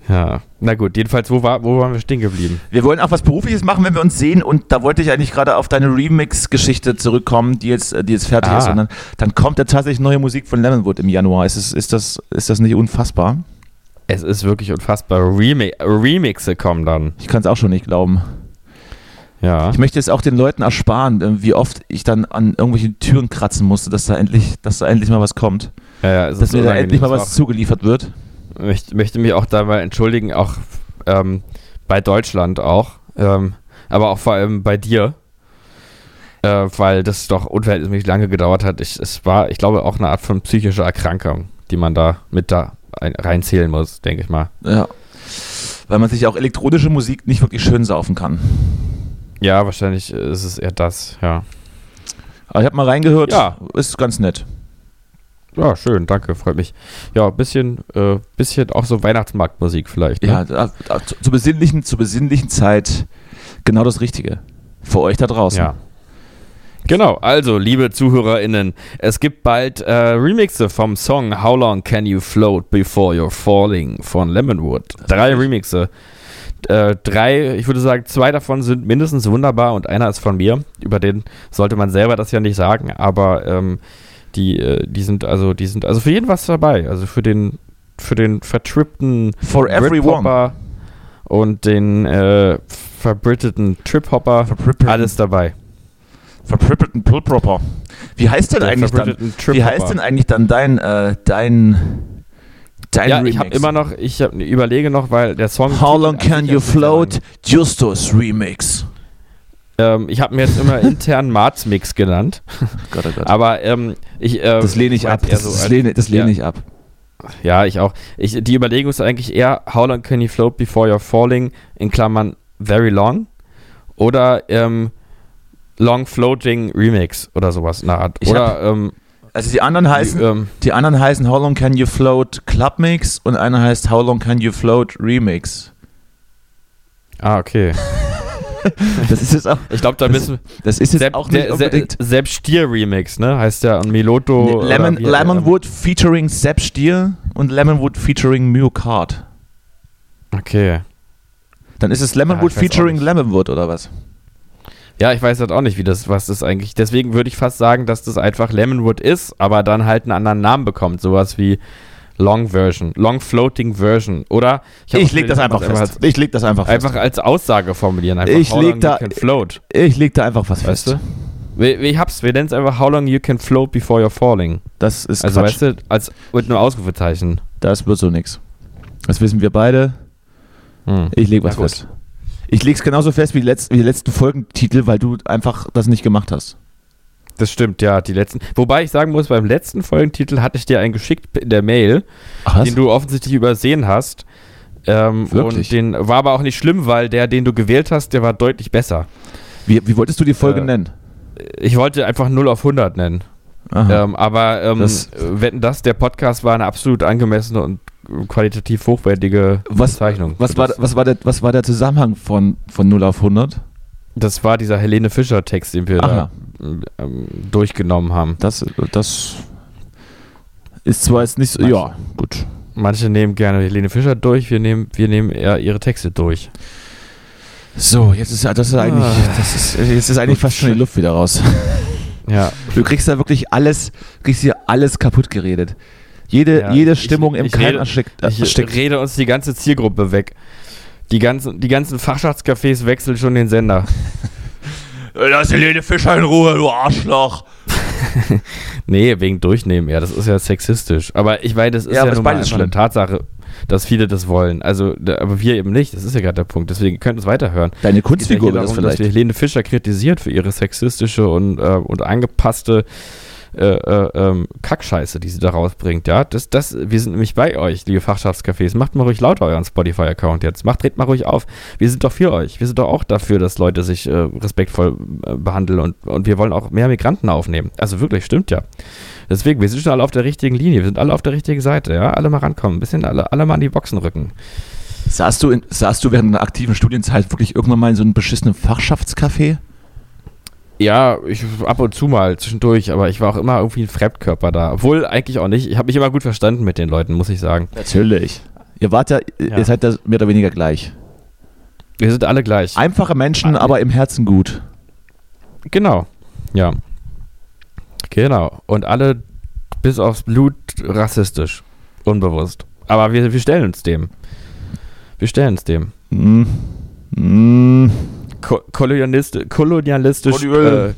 Ja, na gut, jedenfalls, wo, war, wo waren wir stehen geblieben? Wir wollen auch was Berufliches machen, wenn wir uns sehen und da wollte ich eigentlich gerade auf deine Remix-Geschichte zurückkommen, die jetzt, die jetzt fertig ah. ist und dann, dann kommt ja tatsächlich neue Musik von Lemonwood im Januar. Ist, es, ist, das, ist das nicht unfassbar? Es ist wirklich unfassbar. Remi Remixe kommen dann. Ich kann es auch schon nicht glauben. Ja. Ich möchte es auch den Leuten ersparen, äh, wie oft ich dann an irgendwelchen Türen kratzen musste, dass da endlich, dass da endlich mal was kommt. ja, ja Dass mir da endlich mal was zugeliefert wird. Ich möchte mich auch dabei entschuldigen, auch ähm, bei Deutschland auch, ähm, aber auch vor allem bei dir, äh, weil das doch unverhältnismäßig lange gedauert hat. Ich, es war, ich glaube, auch eine Art von psychischer Erkrankung, die man da mit da ein, reinzählen muss, denke ich mal. Ja. Weil man sich auch elektronische Musik nicht wirklich schön saufen kann. Ja, wahrscheinlich ist es eher das, ja. Aber ich habe mal reingehört, Ja. ist ganz nett. Ja, schön, danke, freut mich. Ja, bisschen, äh, bisschen auch so Weihnachtsmarktmusik vielleicht. Ne? Ja, da, da, zu, zur, besinnlichen, zur besinnlichen Zeit genau das Richtige. Für euch da draußen. Ja. Genau, also, liebe ZuhörerInnen, es gibt bald äh, Remixe vom Song How Long Can You Float Before You're Falling von Lemonwood. Drei Remixe. Äh, drei, ich würde sagen, zwei davon sind mindestens wunderbar und einer ist von mir. Über den sollte man selber das ja nicht sagen, aber ähm, die, äh, die sind also, die sind also für jeden was dabei. Also für den, für den vertrippten For everyone. Und den äh, verbritteten Trip-Hopper, alles dabei. Verprippelten Pullpropper. Wie heißt denn eigentlich dann? Wie heißt denn eigentlich dann dein äh, dein dein ja, Remix? ich habe immer noch, ich hab, überlege noch, weil der Song. How long can you float? Justus Remix. Ähm, ich habe mir jetzt immer intern Marz-Mix genannt, Gott, oh Gott. aber ähm, ich. Äh, das lehne ich ab. Das, so das lehne, das lehne ja. ich ab. Ja, ich auch. Ich, die Überlegung ist eigentlich eher, how long can you float before you're falling, in Klammern very long, oder ähm, long floating remix oder sowas in der Art. Ich oder ähm, Also die anderen heißen, die, ähm, die anderen heißen How long can you float Club Mix und einer heißt How long can you float Remix. ah, okay. Das ist jetzt auch, Ich glaube, da Das- müssen das ist jetzt Sepp, auch nicht der, unbedingt. Se, Sepp Stier Remix, ne? Heißt der und Meloto. Nee, Lemon, wie- Lemonwood featuring Sepp Stier und Lemonwood featuring Myocard. Okay. Dann ist es Ja, Lemonwood auch featuring. Lemonwood oder was? Ja, ich weiß halt auch nicht, wie das, was das eigentlich. Deswegen würde ich fast sagen, dass das einfach Lemonwood ist, aber dann halt einen anderen Namen bekommt. Sowas wie Long Version, Long Floating Version. Oder Ich, hab auch leg das einfach fest. Ich leg das einfach fest. Einfach als Aussage formulieren. Einfach, Ich how leg long da- float. Ich leg da einfach was Weißt fest. du? Wie hab's? Wir nennen es einfach How long you can float before you're falling. Das ist Also Quatsch. weißt du, als mit einem Ausrufezeichen. Das wird so nix. Das wissen wir beide. Hm. Ich leg was fest. Ich leg's genauso fest wie die, letz wie die letzten Folgentitel, weil du einfach das nicht gemacht hast. Das stimmt, ja, die letzten. Wobei ich sagen muss, beim letzten Folgentitel hatte ich dir einen geschickt in der Mail, Ach den du offensichtlich übersehen hast. Ähm, Wirklich? und den war aber auch nicht schlimm, weil der, den du gewählt hast, der war deutlich besser. Wie, wie wolltest du die Folge Äh, nennen? Ich wollte einfach 0 auf 100 nennen. Ähm, aber ähm, Das- wetten das, der Podcast war eine absolut angemessene und qualitativ hochwertige was, Bezeichnung. was, war, was, war der, was war der Zusammenhang von, von 0 auf 100? Das war dieser Helene Fischer-Text, den wir Aha. da ähm, durchgenommen haben. Das, das ist zwar jetzt nicht so. Manche. Ja, gut. Manche nehmen gerne Helene Fischer durch, wir nehmen, wir nehmen eher ihre Texte durch. So, jetzt ist das ist eigentlich, Ah. das ist, jetzt ist eigentlich fast schon die Luft wieder raus. Ja, Du kriegst da wirklich alles, kriegst hier alles kaputt geredet. Jede, Ja, jede ich- Stimmung im ich Keim rede- erstickt. ich erstickt. rede uns die ganze Zielgruppe weg. Die ganzen, die ganzen Fachschaftscafés wechseln schon den Sender. Lass Helene Fischer in Ruhe, du Arschloch. Nee, wegen Durchnehmen, ja, das ist ja sexistisch. Aber ich meine, das ist Ja, ja, nun mal eine. Tatsache, dass viele das wollen. Also, da, aber wir eben nicht. Das ist ja gerade der Punkt. Deswegen könnt ihr es weiterhören. Deine ja Kunstfigur hier wird das darum, dass vielleicht. wir Helene Fischer kritisiert für ihre sexistische und, äh, und angepasste äh, äh, ähm, Kackscheiße, die sie da rausbringt. Ja, das, das, wir sind nämlich bei euch, liebe Fachschaftscafés. Macht mal ruhig lauter euren Spotify-Account jetzt. Macht, dreht mal ruhig auf. Wir sind doch für euch. Wir sind doch auch dafür, dass Leute sich äh, respektvoll äh, behandeln und, und wir wollen auch mehr Migranten aufnehmen. Also wirklich, stimmt ja. Deswegen, wir sind schon alle auf der richtigen Linie. Wir sind alle auf der richtigen Seite. Ja, alle mal rankommen. Ein bisschen alle, alle mal an die Boxen rücken. Saßt du, in, saßt du während einer aktiven Studienzeit wirklich irgendwann mal in so einem beschissenen Fachschaftscafé? Ja, ich ab und zu mal zwischendurch, aber ich war auch immer irgendwie ein Fremdkörper da. Obwohl eigentlich auch nicht. Ich habe mich immer gut verstanden mit den Leuten, muss ich sagen. Natürlich. Ihr wart ja, Ja. ihr seid da mehr oder weniger gleich. Wir sind alle gleich. Einfache Menschen, aber im Herzen gut. Genau. Ja. Genau. Und alle bis aufs Blut rassistisch. Unbewusst. Aber wir, wir stellen uns dem. Wir stellen uns dem. Mm. Mm. Ko kolonialist kolonialistisch Kolonial-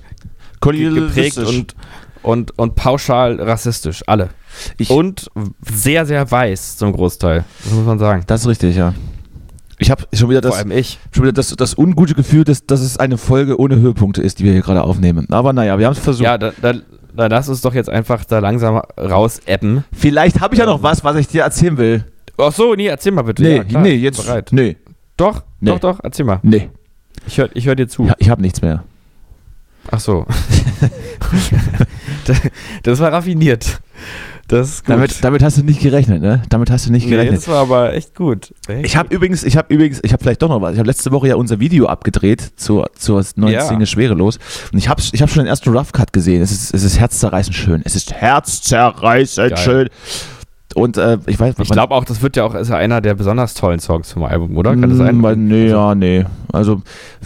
äh, ge- geprägt und, und, und pauschal rassistisch. Alle. Ich- und sehr, sehr weiß zum Großteil. Das muss man sagen. Das ist richtig, ja. Ich habe schon wieder Vor das, allem ich. schon wieder das, das ungute Gefühl, dass, dass es eine Folge ohne Höhepunkte ist, die wir hier gerade aufnehmen. Aber naja, wir haben es versucht. Ja, da, da, da lass uns doch jetzt einfach da langsam raus-appen. Vielleicht habe ich ja noch was, was ich dir erzählen will. Ach so, nee, erzähl mal bitte. Nee, Ja, klar, nee, jetzt. Bereit. Nee, Doch, Nee. doch, doch, erzähl mal. nee. Ich höre ich hör dir zu. Ja, ich habe nichts mehr. Ach so. das war raffiniert. Das ist gut. Damit, damit hast du nicht gerechnet, ne? Damit hast du nicht nee, gerechnet. das war aber echt gut. Echt Ich habe übrigens, ich habe übrigens, ich habe vielleicht doch noch was. Ich habe letzte Woche ja unser Video abgedreht zur, zur neuen Ja. Single Schwerelos. Und ich habe ich hab schon den ersten Rough Cut gesehen. Es ist, es ist herzzerreißend schön. Es ist herzzerreißend Geil. schön. Und äh, ich weiß, Ich glaube auch, das wird ja auch ist ja einer der besonders tollen Songs vom Album, oder? Kann das sein? Mm, Nee, ja, nee. Also,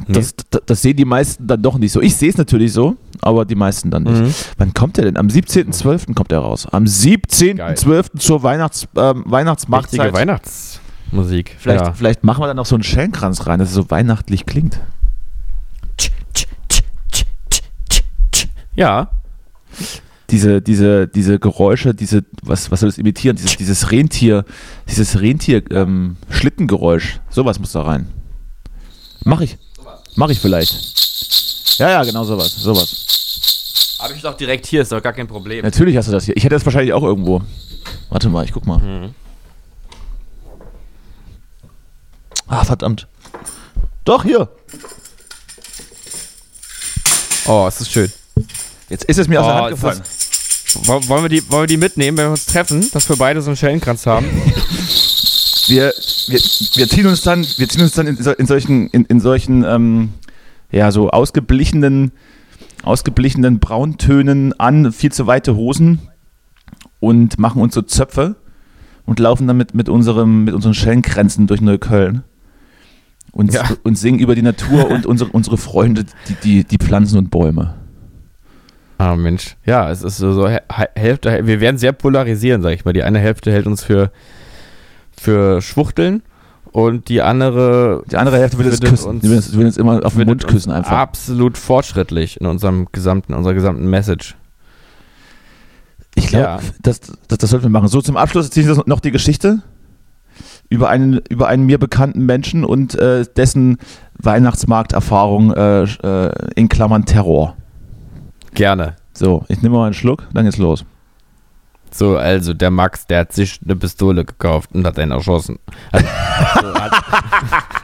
das, das, das sehen die meisten dann doch nicht so. Ich sehe es natürlich so, aber die meisten dann nicht. Mhm. Wann kommt der denn? Am 17.12. kommt er raus. Am 17.12. zur Weihnachts, ähm, Richtige Weihnachtsmarktzeit. Weihnachtsmusik. Vielleicht, ja. vielleicht machen wir dann noch so einen Schellenkranz rein, dass es so weihnachtlich klingt. ja. Diese, diese, diese Geräusche, diese, was, was soll das imitieren? Dieses, dieses Rentier, dieses Rentier, ähm, sowas muss da rein. Mach ich. Mach ich vielleicht. Ja, ja, genau sowas, sowas. Habe ich doch direkt hier, ist doch gar kein Problem. Natürlich hast du das hier. Ich hätte das wahrscheinlich auch irgendwo. Warte mal, ich guck mal. Mhm. Ah, verdammt. Doch, hier. Oh, es ist schön. Jetzt ist es mir aus der Oh, Hand gefallen. Woll- Wollen wir, die, wollen wir die mitnehmen, wenn wir uns treffen, dass wir beide so einen Schellenkranz haben? Wir, wir, wir ziehen uns dann, wir ziehen uns dann in, so- in solchen, in, in solchen, ähm, ja, so ausgeblichenen, ausgeblichenen Brauntönen an, viel zu weite Hosen und machen uns so Zöpfe und laufen dann mit, mit, unserem, mit unseren Schellenkränzen durch Neukölln und, Ja. und singen über die Natur und unsere, unsere Freunde, die, die, die Pflanzen und Bäume. Ah, Mensch. Ja, es ist so, so Hä- Hälfte, wir werden sehr polarisieren, sag ich mal. Die eine Hälfte hält uns für, für Schwuchteln und die andere Die andere Hälfte will uns küssen. Die will uns, will uns immer auf den Mund küssen einfach. absolut fortschrittlich in unserem gesamten, unserer gesamten Message. Ich glaube, Ja. das, das, das sollten wir machen. So, zum Abschluss erzähle ich noch die Geschichte über einen, über einen mir bekannten Menschen und äh, dessen Weihnachtsmarkterfahrung äh, äh, in Klammern Terror. Gerne. So, ich nehme mal einen Schluck, dann geht's los. So, also der Max, der hat sich eine Pistole gekauft und hat einen erschossen. Also, so, hat,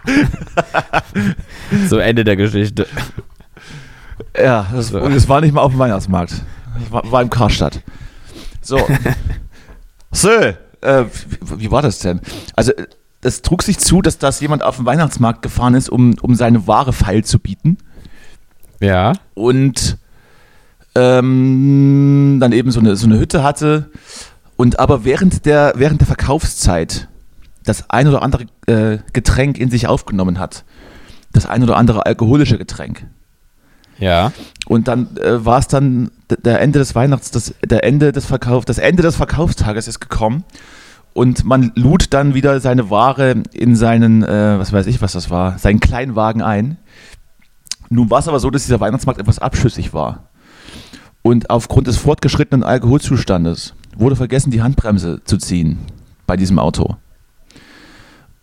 so Ende der Geschichte. Ja, das, So. und es war nicht mal auf dem Weihnachtsmarkt. Es war, war im Karstadt. So. so, äh, wie, wie war das denn? Also, es trug sich zu, dass das jemand auf den Weihnachtsmarkt gefahren ist, um, um seine Ware feil zu bieten. Ja. und ähm, dann eben so eine, so eine Hütte hatte und aber während der, während der Verkaufszeit das ein oder andere äh, Getränk in sich aufgenommen hat. Das ein oder andere alkoholische Getränk. Ja. Und dann äh, war es dann der Ende des Weihnachts, das, der Ende des Verkauf, das Ende des Verkaufstages ist gekommen und man lud dann wieder seine Ware in seinen, äh, was weiß ich, was das war, seinen Kleinwagen ein. Nun war es aber so, dass dieser Weihnachtsmarkt etwas abschüssig war. Und aufgrund des fortgeschrittenen Alkoholzustandes wurde vergessen, die Handbremse zu ziehen bei diesem Auto.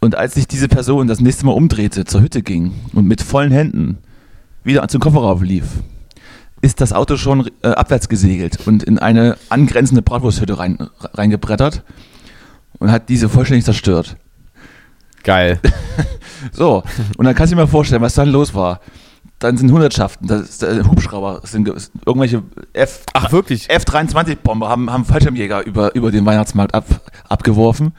Und als sich diese Person das nächste Mal umdrehte, zur Hütte ging und mit vollen Händen wieder zum Kofferraum lief, ist das Auto schon äh, abwärts gesegelt und in eine angrenzende Bratwursthütte rein, reingebrettert und hat diese vollständig zerstört. Geil. So, und dann kannst du dir mal vorstellen, was dann los war. Dann sind Hundertschaften, das äh, Hubschrauber, das sind ge- irgendwelche F, Ach, wirklich? F-23-Bomber haben, haben Fallschirmjäger über, über den Weihnachtsmarkt ab, abgeworfen.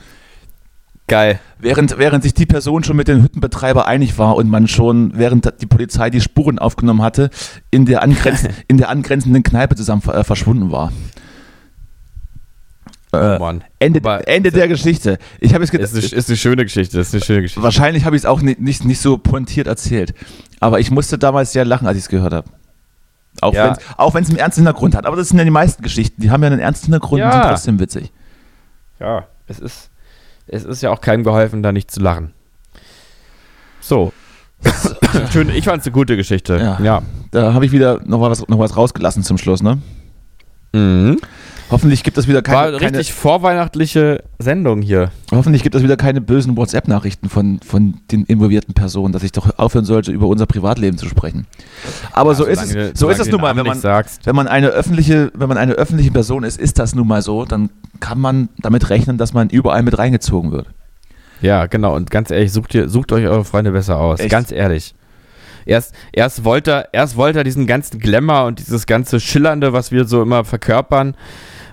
Geil. Während, während sich die Person schon mit dem Hüttenbetreiber einig war und man schon, während die Polizei die Spuren aufgenommen hatte, in der, angrenz, in der angrenzenden Kneipe zusammen äh, verschwunden war. Äh, Oh Mann. Ende, Aber- Ende der Geschichte. Ich habe es Ist eine, ist eine schöne Geschichte. Ist eine schöne Geschichte. Wahrscheinlich habe ich es auch nicht, nicht, nicht so pointiert erzählt. Aber ich musste damals sehr lachen, als ich es gehört habe. Auch Ja. wenn es einen ernsten Hintergrund hat. Aber das sind ja die meisten Geschichten. Die haben ja einen ernsten Hintergrund und Ja. sind trotzdem witzig. Ja, es ist, es ist ja auch keinem geholfen, da nicht zu lachen. So, Schön, ich fand's eine gute Geschichte. Ja. ja. Da habe ich wieder noch was, noch was rausgelassen zum Schluss, ne? Mhm. Hoffentlich gibt es wieder War keine, keine, richtig vorweihnachtliche Sendung hier. hoffentlich gibt es wieder keine bösen WhatsApp-Nachrichten von, von den involvierten Personen, dass ich doch aufhören sollte, über unser Privatleben zu sprechen. Aber so ist es, so ist es nun mal, wenn man, wenn man eine öffentliche, wenn man eine öffentliche Person ist, ist das nun mal so, dann kann man damit rechnen, dass man überall mit reingezogen wird. Ja, genau. Und ganz ehrlich, sucht, ihr, sucht euch eure Freunde besser aus. Echt? Ganz ehrlich. Erst, erst, wollte er, erst wollte er diesen ganzen Glamour und dieses ganze Schillernde, was wir so immer verkörpern,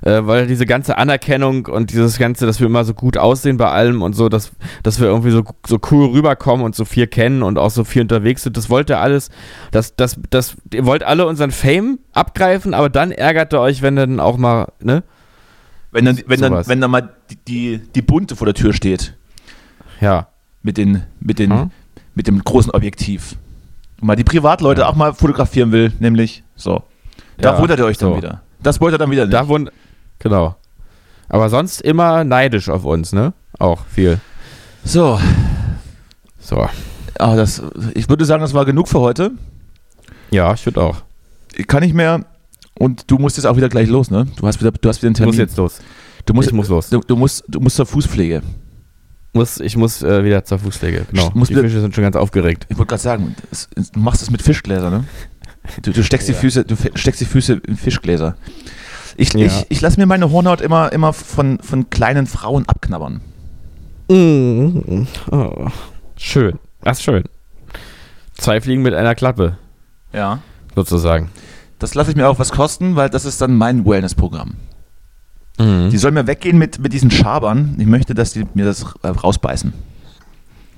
äh, weil er diese ganze Anerkennung und dieses ganze, dass wir immer so gut aussehen bei allem und so, dass, dass wir irgendwie so, so cool rüberkommen und so viel kennen und auch so viel unterwegs sind, das wollte er alles, das, das, das, ihr wollt alle unseren Fame abgreifen, aber dann ärgert er euch, wenn dann auch mal, ne? Wenn dann, wenn dann, wenn dann mal die, die, die Bunte vor der Tür steht Ja. mit, den, mit, den, Hm? mit dem großen Objektiv und mal die Privatleute Ja. auch mal fotografieren will, nämlich so. Da Ja, wundert ihr euch dann so. wieder. Das wollt ihr dann wieder nicht. Da wund genau. Aber sonst immer neidisch auf uns, ne? Auch viel. so, So. aber das, ich würde sagen, das war genug für heute. Ja, ich würde auch. Ich kann nicht mehr und du musst jetzt auch wieder gleich los, ne? Du hast wieder, du hast wieder einen Ich Termin. muss jetzt los. du musst, ich muss los. Du, du, musst, du musst zur Fußpflege. Muss, ich muss äh, wieder zur Fußpflege. Genau. Ich muss die wieder- Fische sind schon ganz aufgeregt. Ich wollte gerade sagen, es, du machst es mit Fischgläsern, ne? Du, du steckst die Ja. Füße, du steckst die Füße in Fischgläser. Ich, Ja. ich, ich lasse mir meine Hornhaut immer, immer von, von kleinen Frauen abknabbern. Oh. Schön. Das ist schön. Zwei Fliegen mit einer Klappe, Ja. sozusagen. Das lasse ich mir auch was kosten, weil das ist dann mein Wellness-Programm. Mhm. Die sollen mir weggehen mit, mit diesen Schabern. Ich möchte, dass die mir das äh, rausbeißen.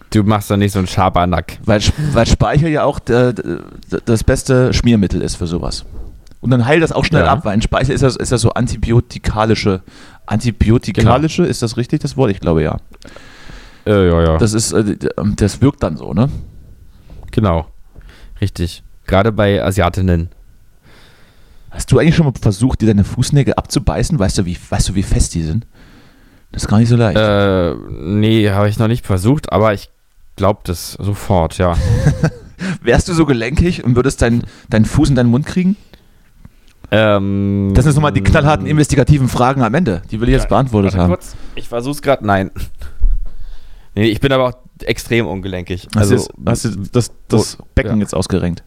Du machst doch nicht so einen Schabernack. Weil, weil Speicher ja auch d- das beste Schmiermittel ist für sowas. Und dann heilt das auch schnell Ja. ab, weil ein Speicher ist ja, ist ja so antibiotikalische. Antibiotikalische, ist das richtig, das Wort? Ich glaube ja. Äh, ja, ja. Das ist, äh, ähm, das wirkt dann so, ne? genau. Richtig. Gerade bei Asiatinnen. Hast du eigentlich schon mal versucht, dir deine Fußnägel abzubeißen? Weißt du, wie, weißt du, wie fest die sind? Das ist gar nicht so leicht. Äh, nee, habe ich noch nicht versucht, aber ich glaube das sofort, ja. Wärst du so gelenkig und würdest deinen deinen Fuß in deinen Mund kriegen? ähm, Das sind nochmal die knallharten investigativen Fragen am Ende. Die will ich jetzt beantwortet Warte haben. Kurz. Ich versuch's gerade. Nein. Nee, ich bin aber auch extrem ungelenkig. Hast Also, du jetzt- hast du das, das Oh, Becken ja. jetzt ausgerenkt?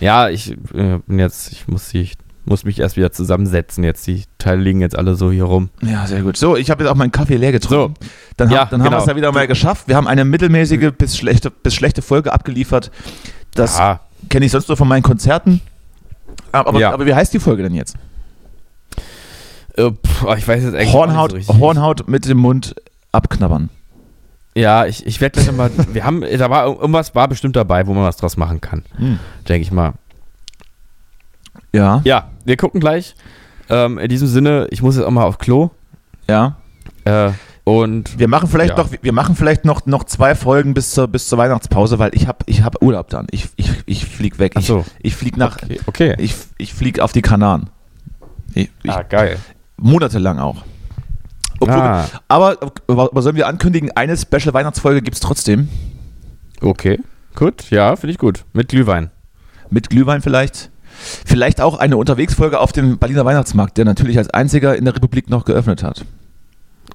Ja, ich äh, bin jetzt, ich muss, die, ich muss mich erst wieder zusammensetzen. Jetzt die Teile liegen jetzt alle so hier rum. Ja, sehr gut. So, ich habe jetzt auch meinen Kaffee leer getrunken. Dann, Ja, hab, dann haben wir genau. es ja wieder mal geschafft. Wir haben eine mittelmäßige bis schlechte, bis schlechte Folge abgeliefert. Das ah, kenne ich sonst nur von meinen Konzerten. Aber, aber, Ja. aber wie heißt die Folge denn jetzt? äh, pff, ich weiß jetzt eigentlich Hornhaut, nicht so. Hornhaut mit dem Mund abknabbern. Ja, ich, ich werde gleich nochmal. wir haben, da war irgendwas war bestimmt dabei, wo man was draus machen kann. Hm. Denke ich mal. Ja, Ja, wir gucken gleich. Ähm, in diesem Sinne, ich muss jetzt auch mal auf Klo. ja. Äh, und Wir machen vielleicht Ja. noch, wir machen vielleicht noch, noch zwei Folgen bis zur, bis zur Weihnachtspause, weil ich habe ich hab Urlaub dann. Ich, ich, ich flieg weg. Ach so. Ich, ich flieg nach, okay. okay. ich, ich flieg auf die Kanaren. Ich, ah, geil. monatelang auch. Obwohl, Ah. aber, aber sollen wir ankündigen, eine Special Weihnachtsfolge gibt es trotzdem. Okay, gut. Ja, finde ich gut. Mit Glühwein. Mit Glühwein vielleicht. Vielleicht auch eine Unterwegsfolge auf dem Berliner Weihnachtsmarkt, der natürlich als einziger in der Republik noch geöffnet hat.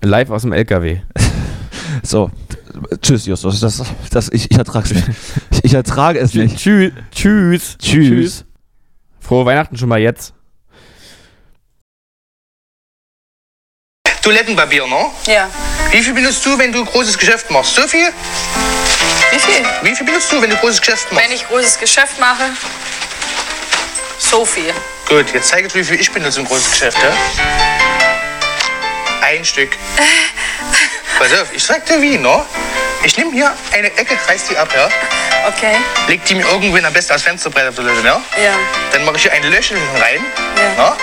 Live aus dem LKW. So, tschüss Justus, das, das, ich, ich ertrage es nicht. Ich, ich ertrage es nicht. Tschüss. Tschüss. Tschüss. Frohe Weihnachten schon mal jetzt. Toilettenpapier, ne? Ja. Wie viel benutzt du, wenn du großes Geschäft machst? So viel? Wie viel? Wie viel benutzt du, wenn du großes Geschäft machst? Wenn ich großes Geschäft mache, so viel. Gut, jetzt zeige ich, wie viel ich benutze im großen Geschäft, ja? Ein Stück. Pass auf, ich zeig dir wie, ne? Ich nehme hier eine Ecke, reiß die ab, ja? Okay. Leg die mir irgendwann am besten als Fensterbrett auf die Lösung, ja? Ja. Dann mache ich hier ein Löchelchen rein, Ja. ne?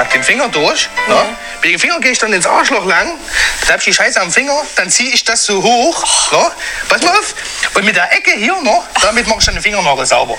Pack den Finger durch, ne? Ja. Mit dem Finger gehe ich dann ins Arschloch lang, dann hab ich die Scheiße am Finger, dann ziehe ich das so hoch, ne? Pass mal auf. Und mit der Ecke hier, ne? Damit mache ich dann den Fingernagel sauber.